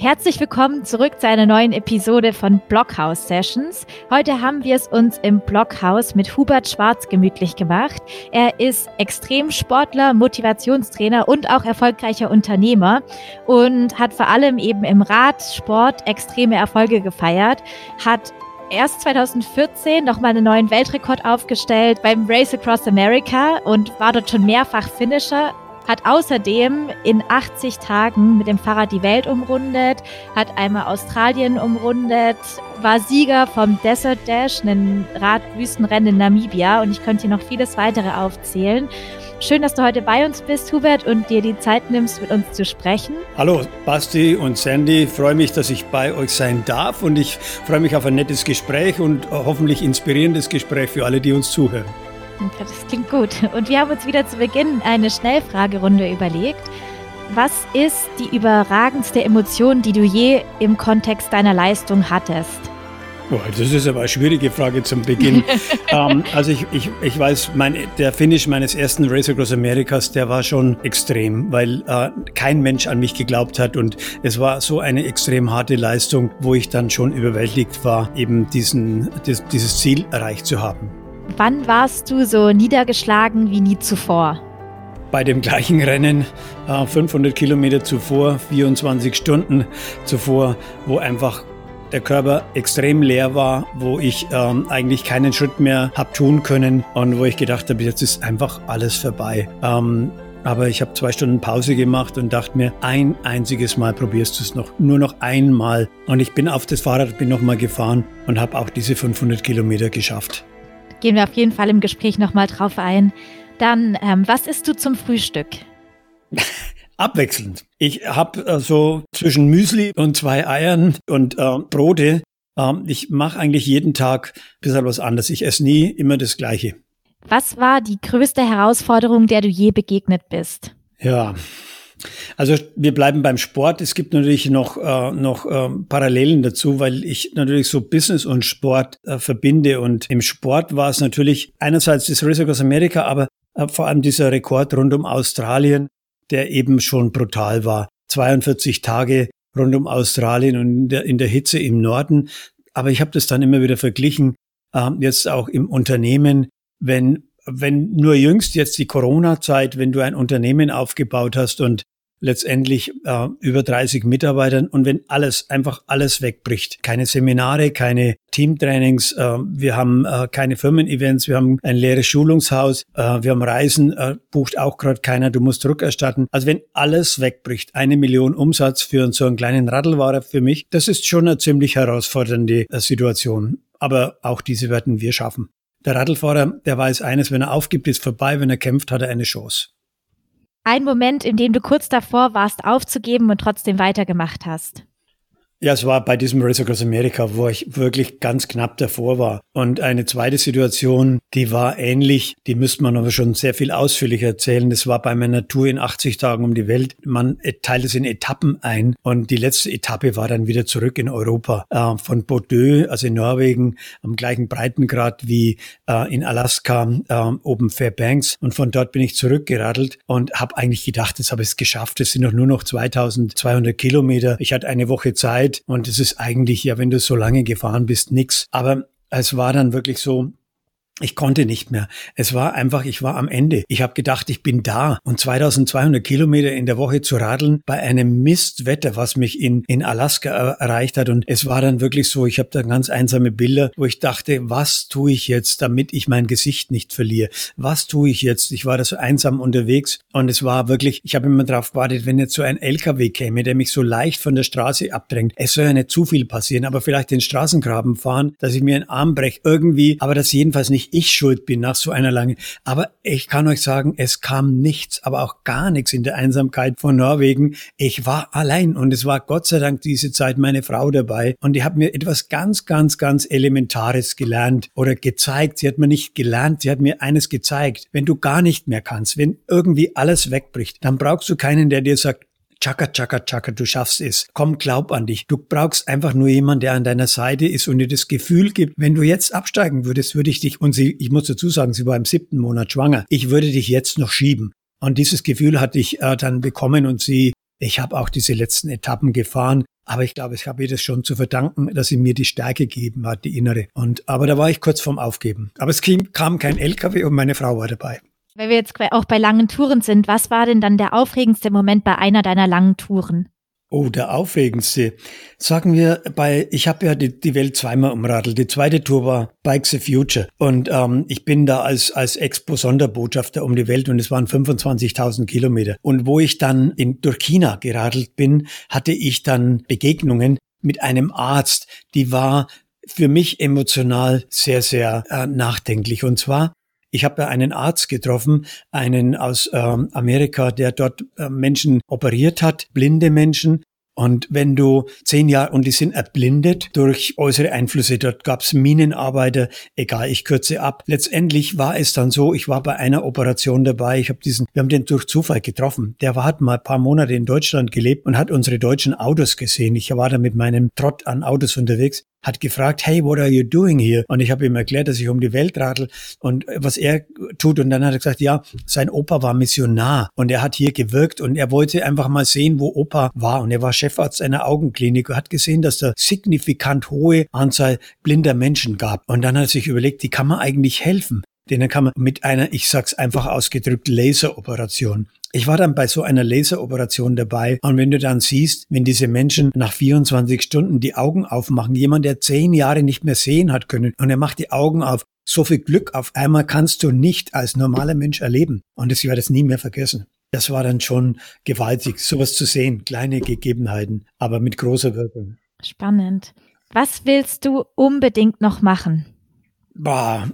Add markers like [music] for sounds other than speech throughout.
Herzlich willkommen zurück zu einer neuen Episode von Blockhouse Sessions. Heute haben wir es uns im Blockhaus mit Hubert Schwarz gemütlich gemacht. Er ist Extremsportler, Motivationstrainer und auch erfolgreicher Unternehmer und hat vor allem eben im Radsport extreme Erfolge gefeiert, hat erst 2014 nochmal einen neuen Weltrekord aufgestellt beim Race Across America und war dort schon mehrfach Finisher hat außerdem in 80 Tagen mit dem Fahrrad die Welt umrundet, hat einmal Australien umrundet, war Sieger vom Desert Dash, einem Radwüstenrennen in Namibia und ich könnte hier noch vieles weitere aufzählen. Schön, dass du heute bei uns bist, Hubert, und dir die Zeit nimmst, mit uns zu sprechen. Hallo, Basti und Sandy. Ich freue mich, dass ich bei euch sein darf und ich freue mich auf ein nettes Gespräch und hoffentlich inspirierendes Gespräch für alle, die uns zuhören. Das klingt gut. Und wir haben uns wieder zu Beginn eine Schnellfragerunde überlegt. Was ist die überragendste Emotion, die du je im Kontext deiner Leistung hattest? Oh, das ist aber eine schwierige Frage zum Beginn. [laughs] ähm, also ich, ich, ich weiß, mein, der Finish meines ersten Race Across Americas, der war schon extrem, weil äh, kein Mensch an mich geglaubt hat und es war so eine extrem harte Leistung, wo ich dann schon überwältigt war, eben diesen, dies, dieses Ziel erreicht zu haben. Wann warst du so niedergeschlagen wie nie zuvor? Bei dem gleichen Rennen, 500 äh, Kilometer zuvor, 24 Stunden zuvor, wo einfach der Körper extrem leer war, wo ich ähm, eigentlich keinen Schritt mehr habe tun können und wo ich gedacht habe, jetzt ist einfach alles vorbei. Ähm, aber ich habe zwei Stunden Pause gemacht und dachte mir, ein einziges Mal probierst du es noch, nur noch einmal. Und ich bin auf das Fahrrad, bin nochmal gefahren und habe auch diese 500 Kilometer geschafft gehen wir auf jeden Fall im Gespräch nochmal drauf ein. Dann, ähm, was isst du zum Frühstück? [laughs] Abwechselnd. Ich habe äh, so zwischen Müsli und zwei Eiern und äh, Brote. Äh, ich mache eigentlich jeden Tag ein bisschen was anderes. Ich esse nie immer das Gleiche. Was war die größte Herausforderung, der du je begegnet bist? Ja, also wir bleiben beim Sport. Es gibt natürlich noch, äh, noch äh, Parallelen dazu, weil ich natürlich so Business und Sport äh, verbinde. Und im Sport war es natürlich einerseits das Race Across America, aber äh, vor allem dieser Rekord rund um Australien, der eben schon brutal war. 42 Tage rund um Australien und in der, in der Hitze im Norden. Aber ich habe das dann immer wieder verglichen, äh, jetzt auch im Unternehmen, wenn wenn nur jüngst jetzt die Corona-Zeit, wenn du ein Unternehmen aufgebaut hast und letztendlich äh, über 30 Mitarbeitern und wenn alles, einfach alles wegbricht. Keine Seminare, keine Teamtrainings, äh, wir haben äh, keine Firmen-Events, wir haben ein leeres Schulungshaus, äh, wir haben Reisen, äh, bucht auch gerade keiner, du musst rückerstatten. Also wenn alles wegbricht, eine Million Umsatz für so einen kleinen Radlwahrer für mich, das ist schon eine ziemlich herausfordernde äh, Situation. Aber auch diese werden wir schaffen. Der Radlfahrer, der weiß eines, wenn er aufgibt, ist vorbei, wenn er kämpft, hat er eine Chance. Ein Moment, in dem du kurz davor warst, aufzugeben und trotzdem weitergemacht hast. Ja, es war bei diesem Race Across America, wo ich wirklich ganz knapp davor war. Und eine zweite Situation, die war ähnlich, die müsste man aber schon sehr viel ausführlicher erzählen. Das war bei meiner Tour in 80 Tagen um die Welt. Man teilt es in Etappen ein und die letzte Etappe war dann wieder zurück in Europa. Äh, von Bordeaux, also in Norwegen, am gleichen Breitengrad wie äh, in Alaska, äh, oben Fairbanks. Und von dort bin ich zurückgeradelt und habe eigentlich gedacht, das habe ich es geschafft. Es sind doch nur noch 2200 Kilometer. Ich hatte eine Woche Zeit Zeit und es ist eigentlich ja, wenn du so lange gefahren bist, nix. Aber es war dann wirklich so, ich konnte nicht mehr. Es war einfach, ich war am Ende. Ich habe gedacht, ich bin da. Und 2200 Kilometer in der Woche zu radeln bei einem Mistwetter, was mich in, in Alaska erreicht hat. Und es war dann wirklich so, ich habe da ganz einsame Bilder, wo ich dachte, was tue ich jetzt, damit ich mein Gesicht nicht verliere? Was tue ich jetzt? Ich war da so einsam unterwegs und es war wirklich, ich habe immer darauf gewartet, wenn jetzt so ein LKW käme, der mich so leicht von der Straße abdrängt. Es soll ja nicht zu viel passieren, aber vielleicht den Straßengraben fahren, dass ich mir einen Arm breche irgendwie, aber das jedenfalls nicht ich schuld bin nach so einer langen. Aber ich kann euch sagen, es kam nichts, aber auch gar nichts in der Einsamkeit von Norwegen. Ich war allein und es war Gott sei Dank diese Zeit meine Frau dabei und die hat mir etwas ganz, ganz, ganz Elementares gelernt oder gezeigt. Sie hat mir nicht gelernt, sie hat mir eines gezeigt. Wenn du gar nicht mehr kannst, wenn irgendwie alles wegbricht, dann brauchst du keinen, der dir sagt, Chaka, chaka, chaka, du schaffst es. Komm, glaub an dich. Du brauchst einfach nur jemanden, der an deiner Seite ist und dir das Gefühl gibt, wenn du jetzt absteigen würdest, würde ich dich, und sie, ich muss dazu sagen, sie war im siebten Monat schwanger, ich würde dich jetzt noch schieben. Und dieses Gefühl hatte ich äh, dann bekommen und sie Ich habe auch diese letzten Etappen gefahren, aber ich glaube, ich habe ihr das schon zu verdanken, dass sie mir die Stärke gegeben hat, die innere. Und aber da war ich kurz vorm Aufgeben. Aber es kam kein LKW und meine Frau war dabei. Weil wir jetzt auch bei langen Touren sind, was war denn dann der aufregendste Moment bei einer deiner langen Touren? Oh, der aufregendste. Sagen wir bei, ich habe ja die, die Welt zweimal umradelt. Die zweite Tour war Bikes the Future. Und ähm, ich bin da als, als Expo-Sonderbotschafter um die Welt und es waren 25.000 Kilometer. Und wo ich dann in, durch China geradelt bin, hatte ich dann Begegnungen mit einem Arzt, die war für mich emotional sehr, sehr äh, nachdenklich. Und zwar ich habe einen Arzt getroffen, einen aus ähm, Amerika, der dort äh, Menschen operiert hat, blinde Menschen. Und wenn du zehn Jahre, und die sind erblindet durch äußere Einflüsse, dort gab's Minenarbeiter, egal, ich kürze ab. Letztendlich war es dann so, ich war bei einer Operation dabei, ich habe diesen, wir haben den durch Zufall getroffen. Der war, hat mal ein paar Monate in Deutschland gelebt und hat unsere deutschen Autos gesehen. Ich war da mit meinem Trott an Autos unterwegs hat gefragt, hey, what are you doing here? Und ich habe ihm erklärt, dass ich um die Welt radel und was er tut. Und dann hat er gesagt, ja, sein Opa war Missionar und er hat hier gewirkt und er wollte einfach mal sehen, wo Opa war. Und er war Chefarzt einer Augenklinik und hat gesehen, dass da signifikant hohe Anzahl blinder Menschen gab. Und dann hat er sich überlegt, die kann man eigentlich helfen. Denen kann man mit einer, ich sag's einfach ausgedrückt, Laseroperation ich war dann bei so einer Laseroperation dabei und wenn du dann siehst, wenn diese Menschen nach 24 Stunden die Augen aufmachen, jemand, der zehn Jahre nicht mehr sehen hat können und er macht die Augen auf, so viel Glück auf einmal kannst du nicht als normaler Mensch erleben. Und ich werde es nie mehr vergessen. Das war dann schon gewaltig, sowas zu sehen, kleine Gegebenheiten, aber mit großer Wirkung. Spannend. Was willst du unbedingt noch machen? Bah,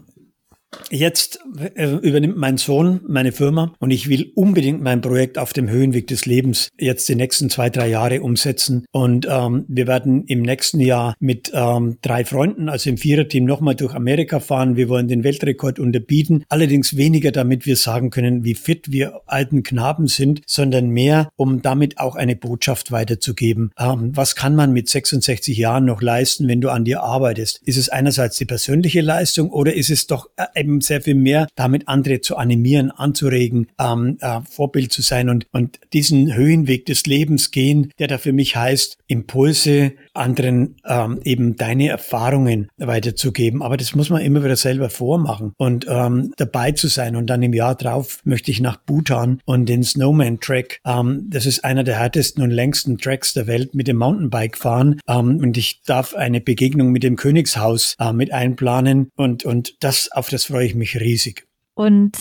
Jetzt äh, übernimmt mein Sohn meine Firma und ich will unbedingt mein Projekt auf dem Höhenweg des Lebens jetzt die nächsten zwei, drei Jahre umsetzen. Und ähm, wir werden im nächsten Jahr mit ähm, drei Freunden, also im Viererteam, nochmal durch Amerika fahren. Wir wollen den Weltrekord unterbieten. Allerdings weniger, damit wir sagen können, wie fit wir alten Knaben sind, sondern mehr, um damit auch eine Botschaft weiterzugeben. Ähm, was kann man mit 66 Jahren noch leisten, wenn du an dir arbeitest? Ist es einerseits die persönliche Leistung oder ist es doch äh, eben sehr viel mehr, damit andere zu animieren, anzuregen, ähm, äh, Vorbild zu sein und, und diesen Höhenweg des Lebens gehen, der da für mich heißt, Impulse anderen ähm, eben deine Erfahrungen weiterzugeben. Aber das muss man immer wieder selber vormachen und ähm, dabei zu sein. Und dann im Jahr drauf möchte ich nach Bhutan und den Snowman Track. Ähm, das ist einer der härtesten und längsten Tracks der Welt mit dem Mountainbike fahren. Ähm, und ich darf eine Begegnung mit dem Königshaus äh, mit einplanen und, und das auf das freue ich mich riesig. Und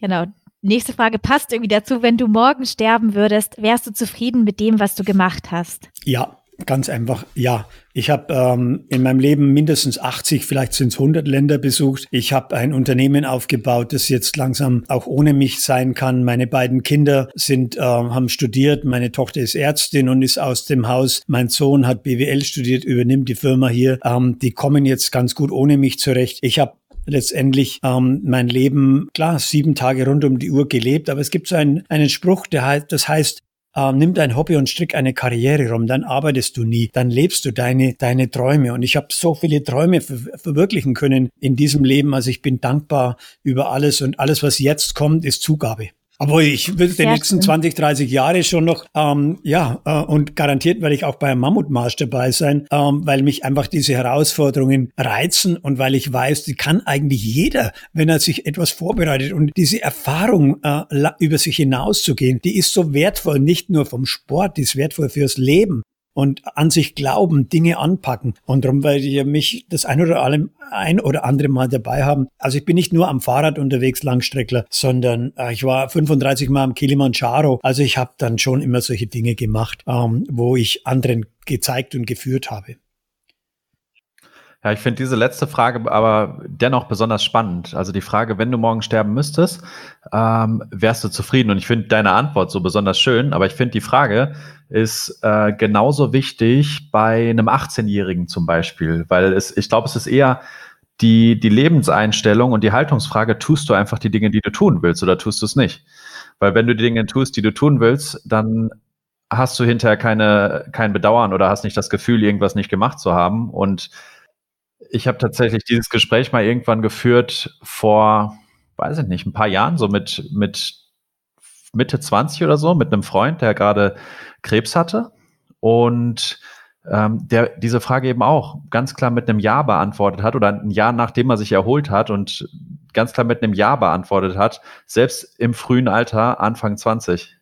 genau, nächste Frage passt irgendwie dazu. Wenn du morgen sterben würdest, wärst du zufrieden mit dem, was du gemacht hast? Ja, Ganz einfach, ja. Ich habe ähm, in meinem Leben mindestens 80, vielleicht sind es 100 Länder besucht. Ich habe ein Unternehmen aufgebaut, das jetzt langsam auch ohne mich sein kann. Meine beiden Kinder sind, äh, haben studiert. Meine Tochter ist Ärztin und ist aus dem Haus. Mein Sohn hat BWL studiert, übernimmt die Firma hier. Ähm, die kommen jetzt ganz gut ohne mich zurecht. Ich habe letztendlich ähm, mein Leben, klar, sieben Tage rund um die Uhr gelebt, aber es gibt so einen, einen Spruch, der heißt, das heißt, ähm, nimm dein Hobby und strick eine Karriere rum, dann arbeitest du nie, dann lebst du deine, deine Träume. Und ich habe so viele Träume ver verwirklichen können in diesem Leben. Also ich bin dankbar über alles und alles, was jetzt kommt, ist Zugabe. Aber ich will die nächsten schön. 20, 30 Jahre schon noch, ähm, ja, äh, und garantiert werde ich auch beim Mammutmarsch dabei sein, ähm, weil mich einfach diese Herausforderungen reizen und weil ich weiß, die kann eigentlich jeder, wenn er sich etwas vorbereitet und diese Erfahrung äh, über sich hinauszugehen, die ist so wertvoll, nicht nur vom Sport, die ist wertvoll fürs Leben und an sich glauben, Dinge anpacken. Und darum werde ich mich das ein oder, allem, ein oder andere Mal dabei haben. Also ich bin nicht nur am Fahrrad unterwegs, Langstreckler, sondern äh, ich war 35 Mal am Kilimanjaro. Also ich habe dann schon immer solche Dinge gemacht, ähm, wo ich anderen gezeigt und geführt habe. Ja, ich finde diese letzte Frage aber dennoch besonders spannend. Also die Frage, wenn du morgen sterben müsstest, ähm, wärst du zufrieden? Und ich finde deine Antwort so besonders schön, aber ich finde die Frage ist äh, genauso wichtig bei einem 18-Jährigen zum Beispiel, weil es, ich glaube, es ist eher die, die Lebenseinstellung und die Haltungsfrage, tust du einfach die Dinge, die du tun willst oder tust du es nicht? Weil wenn du die Dinge tust, die du tun willst, dann hast du hinterher keine, kein Bedauern oder hast nicht das Gefühl, irgendwas nicht gemacht zu haben und ich habe tatsächlich dieses Gespräch mal irgendwann geführt vor, weiß ich nicht, ein paar Jahren, so mit, mit Mitte 20 oder so mit einem Freund, der gerade Krebs hatte und ähm, der diese Frage eben auch ganz klar mit einem Ja beantwortet hat oder ein Jahr nachdem er sich erholt hat und ganz klar mit einem Ja beantwortet hat, selbst im frühen Alter, Anfang 20.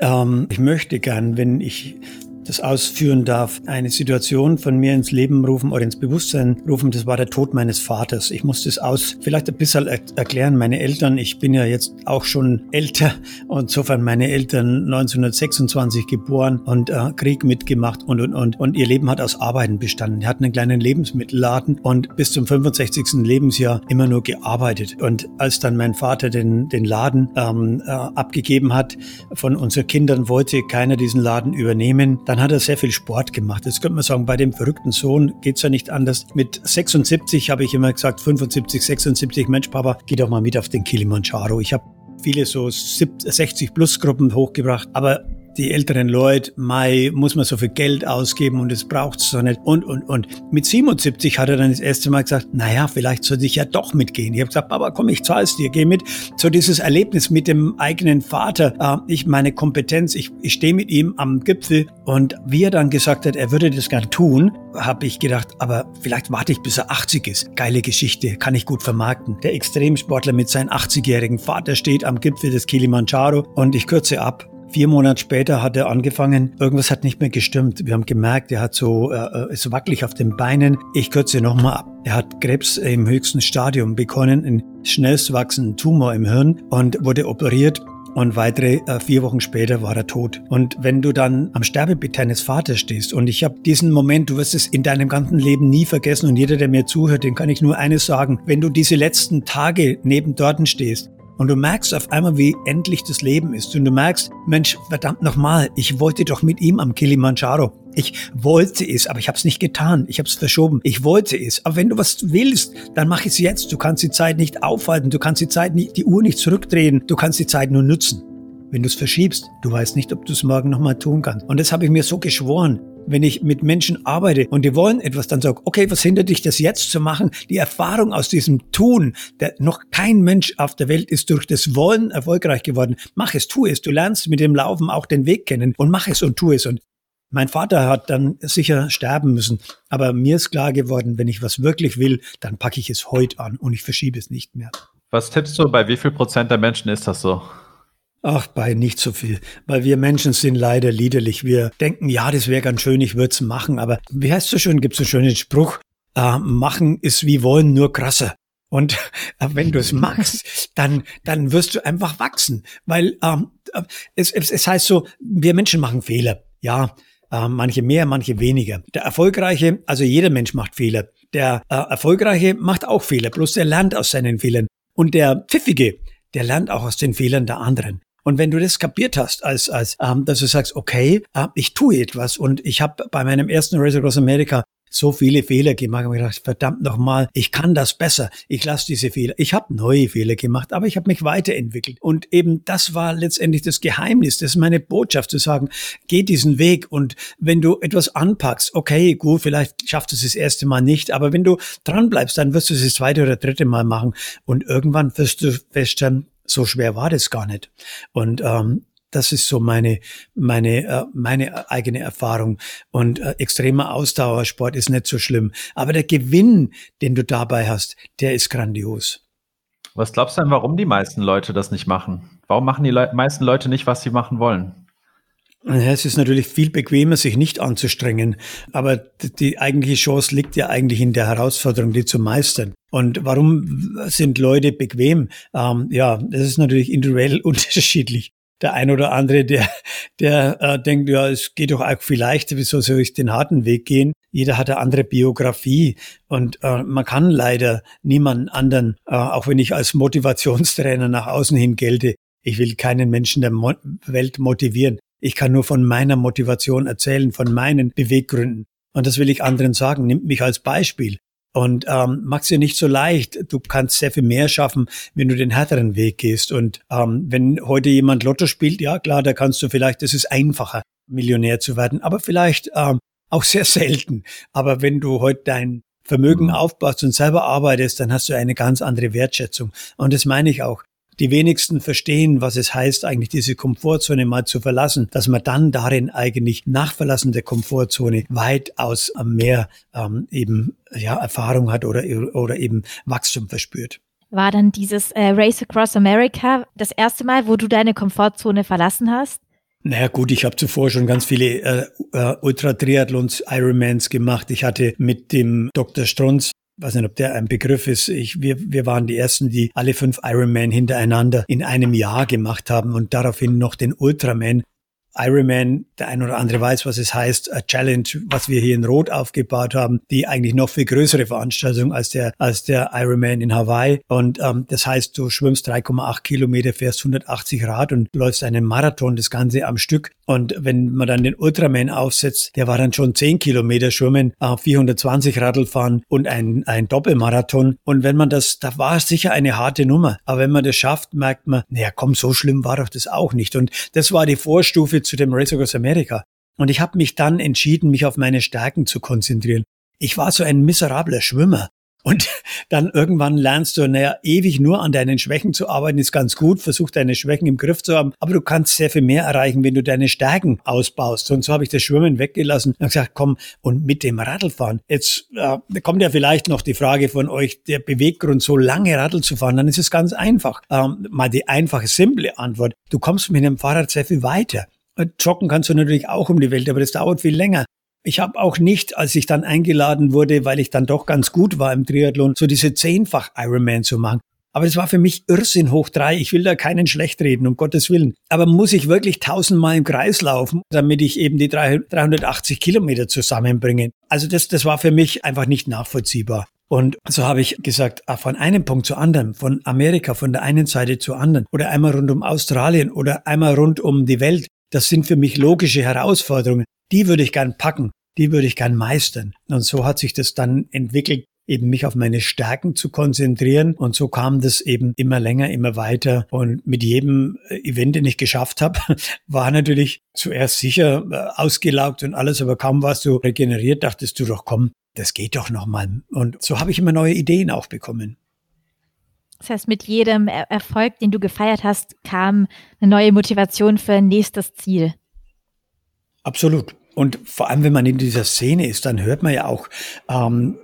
Ähm, ich möchte gern, wenn ich das ausführen darf, eine Situation von mir ins Leben rufen oder ins Bewusstsein rufen. Das war der Tod meines Vaters. Ich muss das aus, vielleicht ein bisschen er erklären. Meine Eltern, ich bin ja jetzt auch schon älter und insofern meine Eltern 1926 geboren und äh, Krieg mitgemacht und, und, und. Und ihr Leben hat aus Arbeiten bestanden. Die hatten einen kleinen Lebensmittelladen und bis zum 65. Lebensjahr immer nur gearbeitet. Und als dann mein Vater den, den Laden ähm, äh, abgegeben hat von unseren Kindern, wollte keiner diesen Laden übernehmen. Dann hat er sehr viel Sport gemacht. Jetzt könnte man sagen, bei dem verrückten Sohn geht's ja nicht anders. Mit 76 habe ich immer gesagt, 75, 76, Mensch, Papa, geh doch mal mit auf den Kilimanjaro. Ich habe viele so 60 plus Gruppen hochgebracht, aber die älteren Leute, Mai, muss man so viel Geld ausgeben und es braucht's so nicht und, und, und. Mit 77 hat er dann das erste Mal gesagt, naja, vielleicht sollte ich ja doch mitgehen. Ich habe gesagt, Papa, komm, ich zahl's dir, geh mit. So dieses Erlebnis mit dem eigenen Vater, äh, ich meine Kompetenz, ich, ich stehe mit ihm am Gipfel und wie er dann gesagt hat, er würde das gern tun, habe ich gedacht, aber vielleicht warte ich, bis er 80 ist. Geile Geschichte, kann ich gut vermarkten. Der Extremsportler mit seinem 80-jährigen Vater steht am Gipfel des Kilimanjaro und ich kürze ab. Vier Monate später hat er angefangen, irgendwas hat nicht mehr gestimmt. Wir haben gemerkt, er hat so, äh, ist wackelig auf den Beinen. Ich kürze nochmal ab. Er hat Krebs im höchsten Stadium bekommen, einen schnellst wachsenden Tumor im Hirn und wurde operiert und weitere äh, vier Wochen später war er tot. Und wenn du dann am Sterbebett deines Vaters stehst und ich habe diesen Moment, du wirst es in deinem ganzen Leben nie vergessen und jeder, der mir zuhört, den kann ich nur eines sagen, wenn du diese letzten Tage neben dort stehst und du merkst auf einmal, wie endlich das Leben ist. Und du merkst, Mensch, verdammt nochmal, ich wollte doch mit ihm am Kilimanjaro. Ich wollte es, aber ich habe es nicht getan. Ich habe es verschoben. Ich wollte es. Aber wenn du was willst, dann mach es jetzt. Du kannst die Zeit nicht aufhalten. Du kannst die Zeit nicht, die Uhr nicht zurückdrehen. Du kannst die Zeit nur nutzen. Wenn du es verschiebst, du weißt nicht, ob du es morgen nochmal tun kannst. Und das habe ich mir so geschworen wenn ich mit Menschen arbeite und die wollen etwas, dann sag, okay, was hindert dich, das jetzt zu machen? Die Erfahrung aus diesem Tun, der, noch kein Mensch auf der Welt ist durch das Wollen erfolgreich geworden. Mach es, tu es. Du lernst mit dem Laufen auch den Weg kennen und mach es und tu es. Und mein Vater hat dann sicher sterben müssen, aber mir ist klar geworden, wenn ich was wirklich will, dann packe ich es heute an und ich verschiebe es nicht mehr. Was tippst du, bei wie viel Prozent der Menschen ist das so? Ach, bei nicht so viel, weil wir Menschen sind leider liederlich. Wir denken, ja, das wäre ganz schön, ich würde es machen, aber wie heißt so schön, gibt es so schönen Spruch, äh, machen ist wie wollen, nur krasser. Und äh, wenn du es [laughs] machst, dann, dann wirst du einfach wachsen, weil ähm, äh, es, es, es heißt so, wir Menschen machen Fehler. Ja, äh, manche mehr, manche weniger. Der Erfolgreiche, also jeder Mensch macht Fehler. Der äh, Erfolgreiche macht auch Fehler, bloß der lernt aus seinen Fehlern. Und der Pfiffige, der lernt auch aus den Fehlern der anderen. Und wenn du das kapiert hast, als, als ähm, dass du sagst, okay, äh, ich tue etwas und ich habe bei meinem ersten Race Across America so viele Fehler gemacht und gedacht, verdammt nochmal, ich kann das besser. Ich lasse diese Fehler. Ich habe neue Fehler gemacht, aber ich habe mich weiterentwickelt. Und eben das war letztendlich das Geheimnis. Das ist meine Botschaft zu sagen, geh diesen Weg und wenn du etwas anpackst, okay, gut, vielleicht schaffst du es das erste Mal nicht, aber wenn du dran bleibst, dann wirst du es das zweite oder dritte Mal machen und irgendwann wirst du feststellen, so schwer war das gar nicht. Und ähm, das ist so meine meine äh, meine eigene Erfahrung und äh, extremer Ausdauersport ist nicht so schlimm, aber der Gewinn, den du dabei hast, der ist grandios. Was glaubst du denn, warum die meisten Leute das nicht machen? Warum machen die Le meisten Leute nicht, was sie machen wollen? Es ist natürlich viel bequemer, sich nicht anzustrengen, aber die eigentliche Chance liegt ja eigentlich in der Herausforderung, die zu meistern. Und warum sind Leute bequem? Ähm, ja, das ist natürlich individuell [laughs] unterschiedlich. Der ein oder andere, der, der äh, denkt, ja, es geht doch auch viel leichter, wieso soll ich den harten Weg gehen? Jeder hat eine andere Biografie und äh, man kann leider niemanden anderen, äh, auch wenn ich als Motivationstrainer nach außen hin gelte, ich will keinen Menschen der Mo Welt motivieren. Ich kann nur von meiner Motivation erzählen, von meinen Beweggründen. Und das will ich anderen sagen. Nimmt mich als Beispiel. Und ähm, mach's dir nicht so leicht. Du kannst sehr viel mehr schaffen, wenn du den härteren Weg gehst. Und ähm, wenn heute jemand Lotto spielt, ja klar, da kannst du vielleicht, das ist einfacher, Millionär zu werden, aber vielleicht ähm, auch sehr [laughs] selten. Aber wenn du heute dein Vermögen mhm. aufbaust und selber arbeitest, dann hast du eine ganz andere Wertschätzung. Und das meine ich auch. Die wenigsten verstehen, was es heißt, eigentlich diese Komfortzone mal zu verlassen, dass man dann darin eigentlich nach Verlassen der Komfortzone weitaus mehr ähm, eben ja, Erfahrung hat oder, oder eben Wachstum verspürt. War dann dieses äh, Race Across America das erste Mal, wo du deine Komfortzone verlassen hast? Naja gut, ich habe zuvor schon ganz viele äh, äh, Ultra-Triathlons, Ironmans gemacht. Ich hatte mit dem Dr. Strunz weiß nicht, ob der ein Begriff ist. Ich, wir, wir waren die ersten, die alle fünf Ironman hintereinander in einem Jahr gemacht haben und daraufhin noch den Ultraman Ironman, der ein oder andere weiß, was es heißt, a Challenge, was wir hier in Rot aufgebaut haben, die eigentlich noch viel größere Veranstaltung als der, als der Ironman in Hawaii. Und ähm, das heißt, du schwimmst 3,8 Kilometer, fährst 180 Rad und läufst einen Marathon, das Ganze am Stück. Und wenn man dann den Ultraman aufsetzt, der war dann schon 10 Kilometer schwimmen, äh, 420 Radl fahren und ein, ein Doppelmarathon. Und wenn man das, da war es sicher eine harte Nummer. Aber wenn man das schafft, merkt man, naja, komm, so schlimm war doch das auch nicht. Und das war die Vorstufe zu dem Race Across America. Und ich habe mich dann entschieden, mich auf meine Stärken zu konzentrieren. Ich war so ein miserabler Schwimmer. Und [laughs] dann irgendwann lernst du, naja, ewig nur an deinen Schwächen zu arbeiten, ist ganz gut. Versuch deine Schwächen im Griff zu haben. Aber du kannst sehr viel mehr erreichen, wenn du deine Stärken ausbaust. Und so habe ich das Schwimmen weggelassen und gesagt, komm, und mit dem Radlfahren. Jetzt äh, kommt ja vielleicht noch die Frage von euch, der Beweggrund, so lange Radl zu fahren, dann ist es ganz einfach. Ähm, mal die einfache, simple Antwort. Du kommst mit einem Fahrrad sehr viel weiter. Joggen kannst du natürlich auch um die Welt, aber das dauert viel länger. Ich habe auch nicht, als ich dann eingeladen wurde, weil ich dann doch ganz gut war im Triathlon, so diese zehnfach Ironman zu machen. Aber es war für mich Irrsinn hoch drei. Ich will da keinen schlecht reden, um Gottes Willen. Aber muss ich wirklich tausendmal im Kreis laufen, damit ich eben die 380 Kilometer zusammenbringe? Also das, das war für mich einfach nicht nachvollziehbar. Und so habe ich gesagt, ah, von einem Punkt zu anderen, von Amerika, von der einen Seite zur anderen oder einmal rund um Australien oder einmal rund um die Welt. Das sind für mich logische Herausforderungen. Die würde ich gern packen, die würde ich gern meistern. Und so hat sich das dann entwickelt, eben mich auf meine Stärken zu konzentrieren. Und so kam das eben immer länger, immer weiter. Und mit jedem äh, Event, den ich geschafft habe, [laughs] war natürlich zuerst sicher äh, ausgelaugt und alles, aber kaum warst du regeneriert, dachtest du doch, komm, das geht doch nochmal. Und so habe ich immer neue Ideen auch bekommen. Das heißt, mit jedem Erfolg, den du gefeiert hast, kam eine neue Motivation für ein nächstes Ziel. Absolut. Und vor allem, wenn man in dieser Szene ist, dann hört man ja auch, ähm,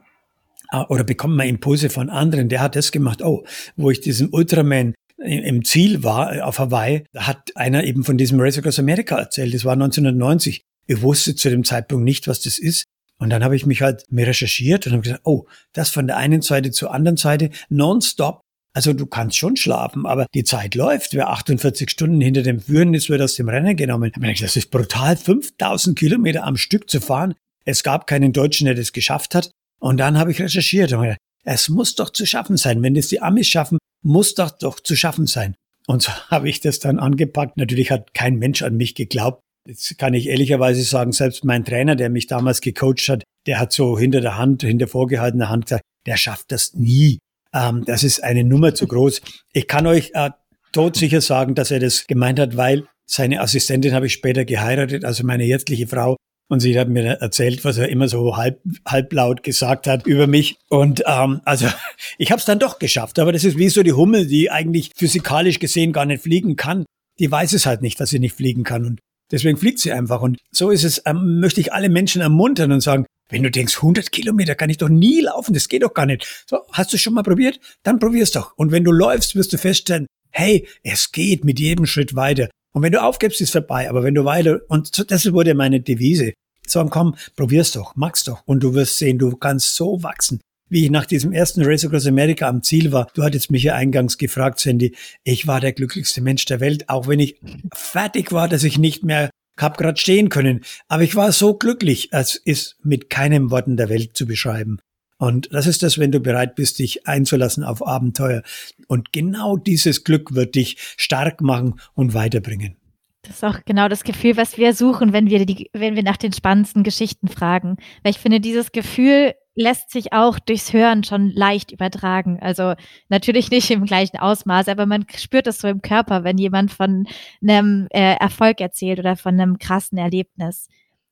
äh, oder bekommt man Impulse von anderen. Der hat das gemacht. Oh, wo ich diesen Ultraman im Ziel war äh, auf Hawaii, da hat einer eben von diesem Race Across America erzählt. Das war 1990. Ich wusste zu dem Zeitpunkt nicht, was das ist. Und dann habe ich mich halt mir recherchiert und habe gesagt, oh, das von der einen Seite zur anderen Seite nonstop also du kannst schon schlafen, aber die Zeit läuft. Wer 48 Stunden hinter dem Führen ist, wird aus dem Rennen genommen. Das ist brutal, 5000 Kilometer am Stück zu fahren. Es gab keinen Deutschen, der das geschafft hat. Und dann habe ich recherchiert und gedacht, es muss doch zu schaffen sein. Wenn das die Amis schaffen, muss doch doch zu schaffen sein. Und so [laughs] habe ich das dann angepackt. Natürlich hat kein Mensch an mich geglaubt. Jetzt kann ich ehrlicherweise sagen, selbst mein Trainer, der mich damals gecoacht hat, der hat so hinter der Hand, hinter vorgehaltener Hand gesagt, der schafft das nie. Ähm, das ist eine Nummer zu groß. Ich kann euch äh, todsicher sagen, dass er das gemeint hat, weil seine Assistentin habe ich später geheiratet, also meine jetztliche Frau. Und sie hat mir erzählt, was er immer so halb, halblaut gesagt hat über mich. Und ähm, also [laughs] ich habe es dann doch geschafft. Aber das ist wie so die Hummel, die eigentlich physikalisch gesehen gar nicht fliegen kann. Die weiß es halt nicht, dass sie nicht fliegen kann. Und deswegen fliegt sie einfach. Und so ist es, ähm, möchte ich alle Menschen ermuntern und sagen, wenn du denkst, 100 Kilometer kann ich doch nie laufen, das geht doch gar nicht. So, hast du schon mal probiert? Dann probier's doch. Und wenn du läufst, wirst du feststellen, hey, es geht mit jedem Schritt weiter. Und wenn du aufgibst, ist vorbei. Aber wenn du weiter, und das wurde meine Devise. So, komm, probier's doch, mach's doch. Und du wirst sehen, du kannst so wachsen. Wie ich nach diesem ersten Race Across America am Ziel war, du hattest mich ja eingangs gefragt, Sandy, ich war der glücklichste Mensch der Welt, auch wenn ich fertig war, dass ich nicht mehr hab grad stehen können. Aber ich war so glücklich, es ist mit keinem Worten der Welt zu beschreiben. Und das ist das, wenn du bereit bist, dich einzulassen auf Abenteuer. Und genau dieses Glück wird dich stark machen und weiterbringen. Das ist auch genau das Gefühl, was wir suchen, wenn wir die, wenn wir nach den spannendsten Geschichten fragen. Weil ich finde, dieses Gefühl lässt sich auch durchs Hören schon leicht übertragen. Also natürlich nicht im gleichen Ausmaß, aber man spürt es so im Körper, wenn jemand von einem äh, Erfolg erzählt oder von einem krassen Erlebnis.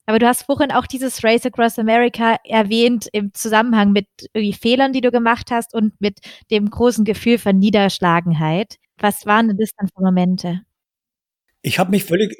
Aber du hast vorhin auch dieses Race Across America erwähnt im Zusammenhang mit irgendwie Fehlern, die du gemacht hast und mit dem großen Gefühl von Niederschlagenheit. Was waren denn das dann für Momente? Ich habe mich völlig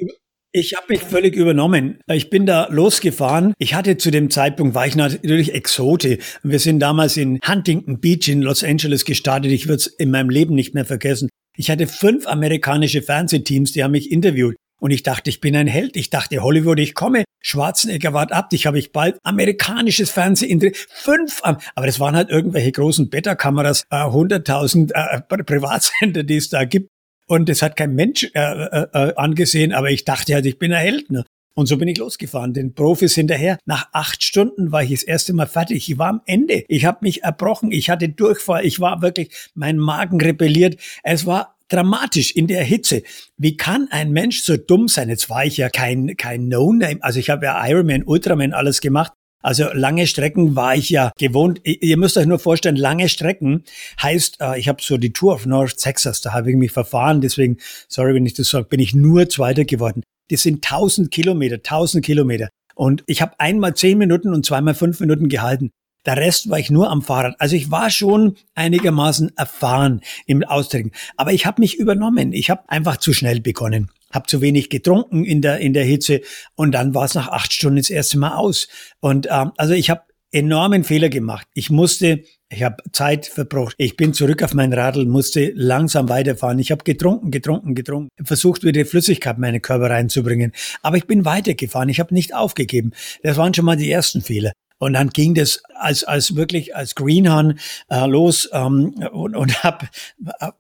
ich habe mich völlig übernommen. Ich bin da losgefahren. Ich hatte zu dem Zeitpunkt, war ich natürlich Exote. Wir sind damals in Huntington Beach in Los Angeles gestartet. Ich würde es in meinem Leben nicht mehr vergessen. Ich hatte fünf amerikanische Fernsehteams, die haben mich interviewt. Und ich dachte, ich bin ein Held. Ich dachte, Hollywood, ich komme. Schwarzenegger wart ab. Ich habe ich bald amerikanisches Fernsehen. Fünf. Aber das waren halt irgendwelche großen Beta-Kameras, äh, 100.000 äh, Privatsender, die es da gibt. Und das hat kein Mensch äh, äh, äh, angesehen, aber ich dachte halt, ich bin ein Held. Ne? Und so bin ich losgefahren, den Profis hinterher. Nach acht Stunden war ich das erste Mal fertig. Ich war am Ende. Ich habe mich erbrochen. Ich hatte Durchfall. Ich war wirklich, mein Magen rebelliert. Es war dramatisch in der Hitze. Wie kann ein Mensch so dumm sein? Jetzt war ich ja kein, kein No-Name. Also ich habe ja Ironman, Ultraman alles gemacht. Also lange Strecken war ich ja gewohnt. Ihr müsst euch nur vorstellen, lange Strecken heißt, äh, ich habe so die Tour of North Texas, da habe ich mich verfahren. Deswegen, sorry, wenn ich das sage, bin ich nur Zweiter geworden. Das sind 1000 Kilometer, 1000 Kilometer. Und ich habe einmal zehn Minuten und zweimal fünf Minuten gehalten. Der Rest war ich nur am Fahrrad. Also ich war schon einigermaßen erfahren im Austrinken. Aber ich habe mich übernommen. Ich habe einfach zu schnell begonnen habe zu wenig getrunken in der in der Hitze und dann war es nach acht Stunden das erste Mal aus. Und ähm, also ich habe enormen Fehler gemacht. Ich musste, ich habe Zeit verbraucht. Ich bin zurück auf mein Radl, musste langsam weiterfahren. Ich habe getrunken, getrunken, getrunken, versucht wieder Flüssigkeit in meinen Körper reinzubringen. Aber ich bin weitergefahren. Ich habe nicht aufgegeben. Das waren schon mal die ersten Fehler. Und dann ging das als, als wirklich als Greenhorn äh, los ähm, und, und [laughs] hab,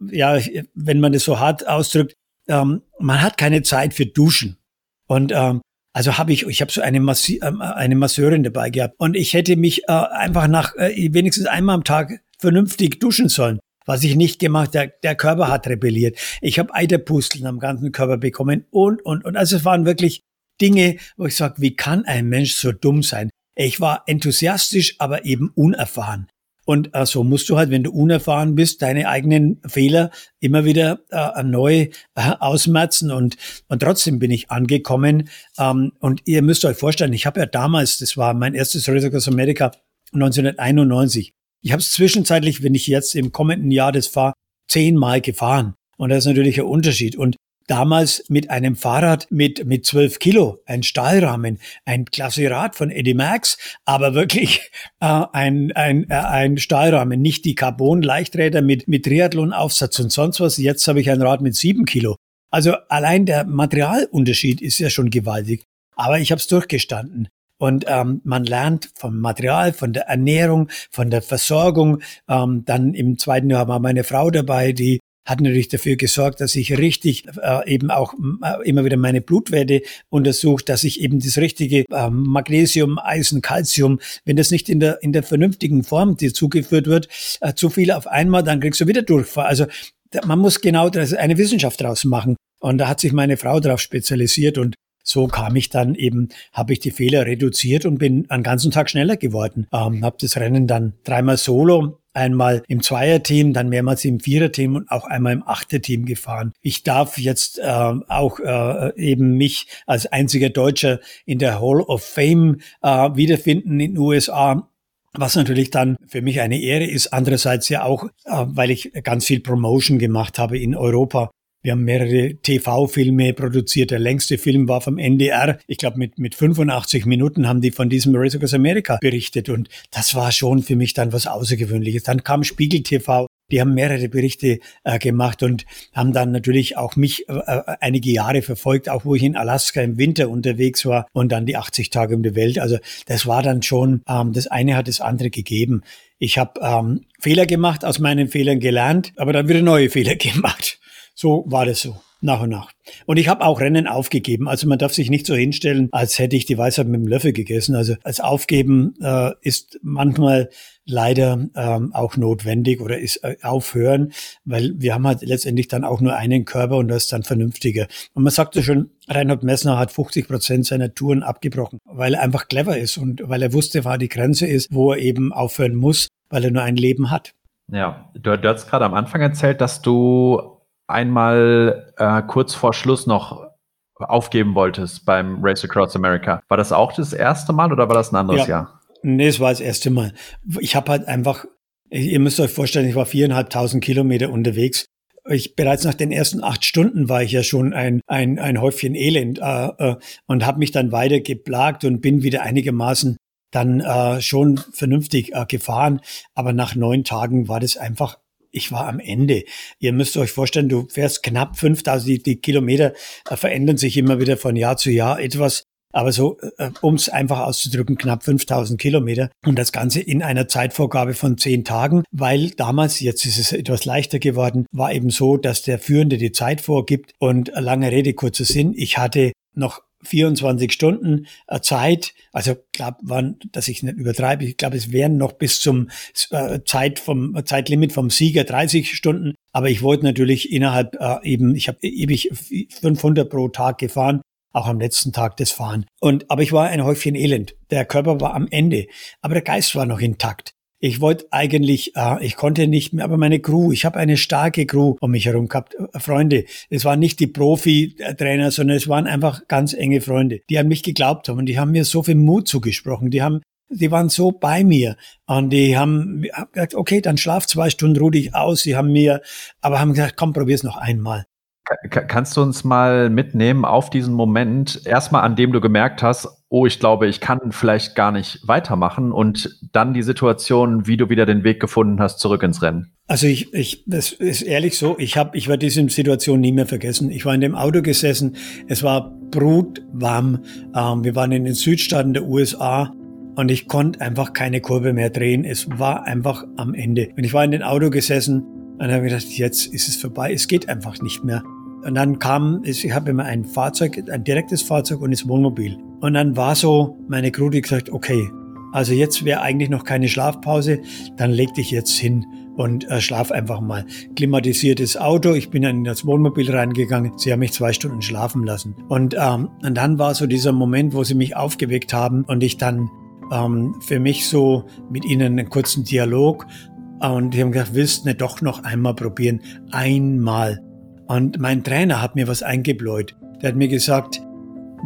ja, wenn man das so hart ausdrückt, ähm, man hat keine Zeit für Duschen. Und ähm, also habe ich, ich habe so eine, Massi äh, eine Masseurin dabei gehabt und ich hätte mich äh, einfach nach äh, wenigstens einmal am Tag vernünftig duschen sollen. Was ich nicht gemacht, der, der Körper hat rebelliert. Ich habe Eiterpusteln am ganzen Körper bekommen und, und, und. Also es waren wirklich Dinge, wo ich sage, wie kann ein Mensch so dumm sein? Ich war enthusiastisch, aber eben unerfahren. Und äh, so musst du halt, wenn du unerfahren bist, deine eigenen Fehler immer wieder äh, neu äh, ausmerzen. Und, und trotzdem bin ich angekommen. Ähm, und ihr müsst euch vorstellen, ich habe ja damals, das war mein erstes Across America 1991. Ich habe es zwischenzeitlich, wenn ich jetzt im kommenden Jahr das fahre, zehnmal gefahren. Und das ist natürlich ein Unterschied. Und damals mit einem Fahrrad mit, mit 12 Kilo, ein Stahlrahmen, ein klasse Rad von Eddie Max, aber wirklich [laughs] äh, ein, ein, äh, ein Stahlrahmen, nicht die Carbon-Leichträder mit, mit Triathlon-Aufsatz und sonst was. Jetzt habe ich ein Rad mit 7 Kilo. Also allein der Materialunterschied ist ja schon gewaltig. Aber ich habe es durchgestanden. Und ähm, man lernt vom Material, von der Ernährung, von der Versorgung. Ähm, dann im zweiten Jahr war meine Frau dabei, die hat natürlich dafür gesorgt, dass ich richtig äh, eben auch äh, immer wieder meine Blutwerte untersucht, dass ich eben das richtige äh, Magnesium, Eisen, Calcium, wenn das nicht in der in der vernünftigen Form dir zugeführt wird, äh, zu viel auf einmal, dann kriegst du wieder Durchfall. Also man muss genau das, eine Wissenschaft draus machen. Und da hat sich meine Frau darauf spezialisiert und so kam ich dann eben, habe ich die Fehler reduziert und bin einen ganzen Tag schneller geworden. Ähm, habe das Rennen dann dreimal solo einmal im Zweierteam, dann mehrmals im Viererteam und auch einmal im Achterteam gefahren. Ich darf jetzt äh, auch äh, eben mich als einziger Deutscher in der Hall of Fame äh, wiederfinden in den USA was natürlich dann für mich eine Ehre ist. Andererseits ja auch, äh, weil ich ganz viel Promotion gemacht habe in Europa. Wir haben mehrere TV-Filme produziert. Der längste Film war vom NDR. Ich glaube, mit, mit 85 Minuten haben die von diesem Race Across America berichtet. Und das war schon für mich dann was Außergewöhnliches. Dann kam Spiegel TV. Die haben mehrere Berichte äh, gemacht und haben dann natürlich auch mich äh, äh, einige Jahre verfolgt, auch wo ich in Alaska im Winter unterwegs war und dann die 80 Tage um die Welt. Also das war dann schon, ähm, das eine hat das andere gegeben. Ich habe ähm, Fehler gemacht, aus meinen Fehlern gelernt, aber dann wieder neue Fehler [laughs] gemacht. So war das so nach und nach. Und ich habe auch Rennen aufgegeben. Also man darf sich nicht so hinstellen, als hätte ich die Weisheit mit dem Löffel gegessen. Also als Aufgeben äh, ist manchmal leider ähm, auch notwendig oder ist äh, aufhören, weil wir haben halt letztendlich dann auch nur einen Körper und das ist dann vernünftiger. Und man sagte schon, Reinhard Messner hat 50 Prozent seiner Touren abgebrochen, weil er einfach clever ist und weil er wusste, wo die Grenze ist, wo er eben aufhören muss, weil er nur ein Leben hat. Ja, du, du hast gerade am Anfang erzählt, dass du einmal äh, kurz vor Schluss noch aufgeben wolltest beim Race Across America. War das auch das erste Mal oder war das ein anderes ja. Jahr? Nee, es war das erste Mal. Ich habe halt einfach, ihr müsst euch vorstellen, ich war viereinhalbtausend Kilometer unterwegs ich bereits nach den ersten acht Stunden war ich ja schon ein, ein, ein Häufchen Elend äh, äh, und habe mich dann weiter geplagt und bin wieder einigermaßen dann äh, schon vernünftig äh, gefahren. Aber nach neun Tagen war das einfach ich war am Ende. Ihr müsst euch vorstellen, du fährst knapp 5000, die, die Kilometer äh, verändern sich immer wieder von Jahr zu Jahr etwas. Aber so, äh, um es einfach auszudrücken, knapp 5000 Kilometer und das Ganze in einer Zeitvorgabe von zehn Tagen, weil damals, jetzt ist es etwas leichter geworden, war eben so, dass der Führende die Zeit vorgibt und lange Rede, kurzer Sinn, ich hatte noch 24 Stunden äh, Zeit. Also glaube, waren, dass ich nicht übertreibe, ich glaube, es wären noch bis zum äh, Zeit vom äh, Zeitlimit vom Sieger 30 Stunden. Aber ich wollte natürlich innerhalb äh, eben, ich habe ewig 500 pro Tag gefahren, auch am letzten Tag des Fahren. Und aber ich war ein Häufchen Elend. Der Körper war am Ende, aber der Geist war noch intakt. Ich wollte eigentlich, äh, ich konnte nicht mehr, aber meine Crew, ich habe eine starke Crew um mich herum gehabt. Äh, Freunde, es waren nicht die Profi-Trainer, sondern es waren einfach ganz enge Freunde, die an mich geglaubt haben und die haben mir so viel Mut zugesprochen. Die haben die waren so bei mir und die haben gesagt, okay, dann schlaf zwei Stunden, ruh dich aus. Sie haben mir, aber haben gesagt, komm, probier's noch einmal. Kannst du uns mal mitnehmen auf diesen Moment, erstmal an dem du gemerkt hast, oh, ich glaube, ich kann vielleicht gar nicht weitermachen und dann die Situation, wie du wieder den Weg gefunden hast, zurück ins Rennen? Also ich, ich, das ist ehrlich so, ich habe, ich werde diese Situation nie mehr vergessen. Ich war in dem Auto gesessen, es war brutwarm, ähm, wir waren in den Südstaaten der USA und ich konnte einfach keine Kurve mehr drehen. Es war einfach am Ende. Und ich war in dem Auto gesessen und habe gedacht, jetzt ist es vorbei, es geht einfach nicht mehr. Und dann kam, ich habe immer ein Fahrzeug, ein direktes Fahrzeug und das Wohnmobil. Und dann war so meine die gesagt, okay, also jetzt wäre eigentlich noch keine Schlafpause, dann leg dich jetzt hin und äh, schlaf einfach mal. Klimatisiertes Auto, ich bin dann in das Wohnmobil reingegangen, sie haben mich zwei Stunden schlafen lassen. Und, ähm, und dann war so dieser Moment, wo sie mich aufgeweckt haben und ich dann ähm, für mich so mit ihnen einen kurzen Dialog und die haben gesagt, willst du nicht doch noch einmal probieren? Einmal. Und mein Trainer hat mir was eingebläut. Der hat mir gesagt,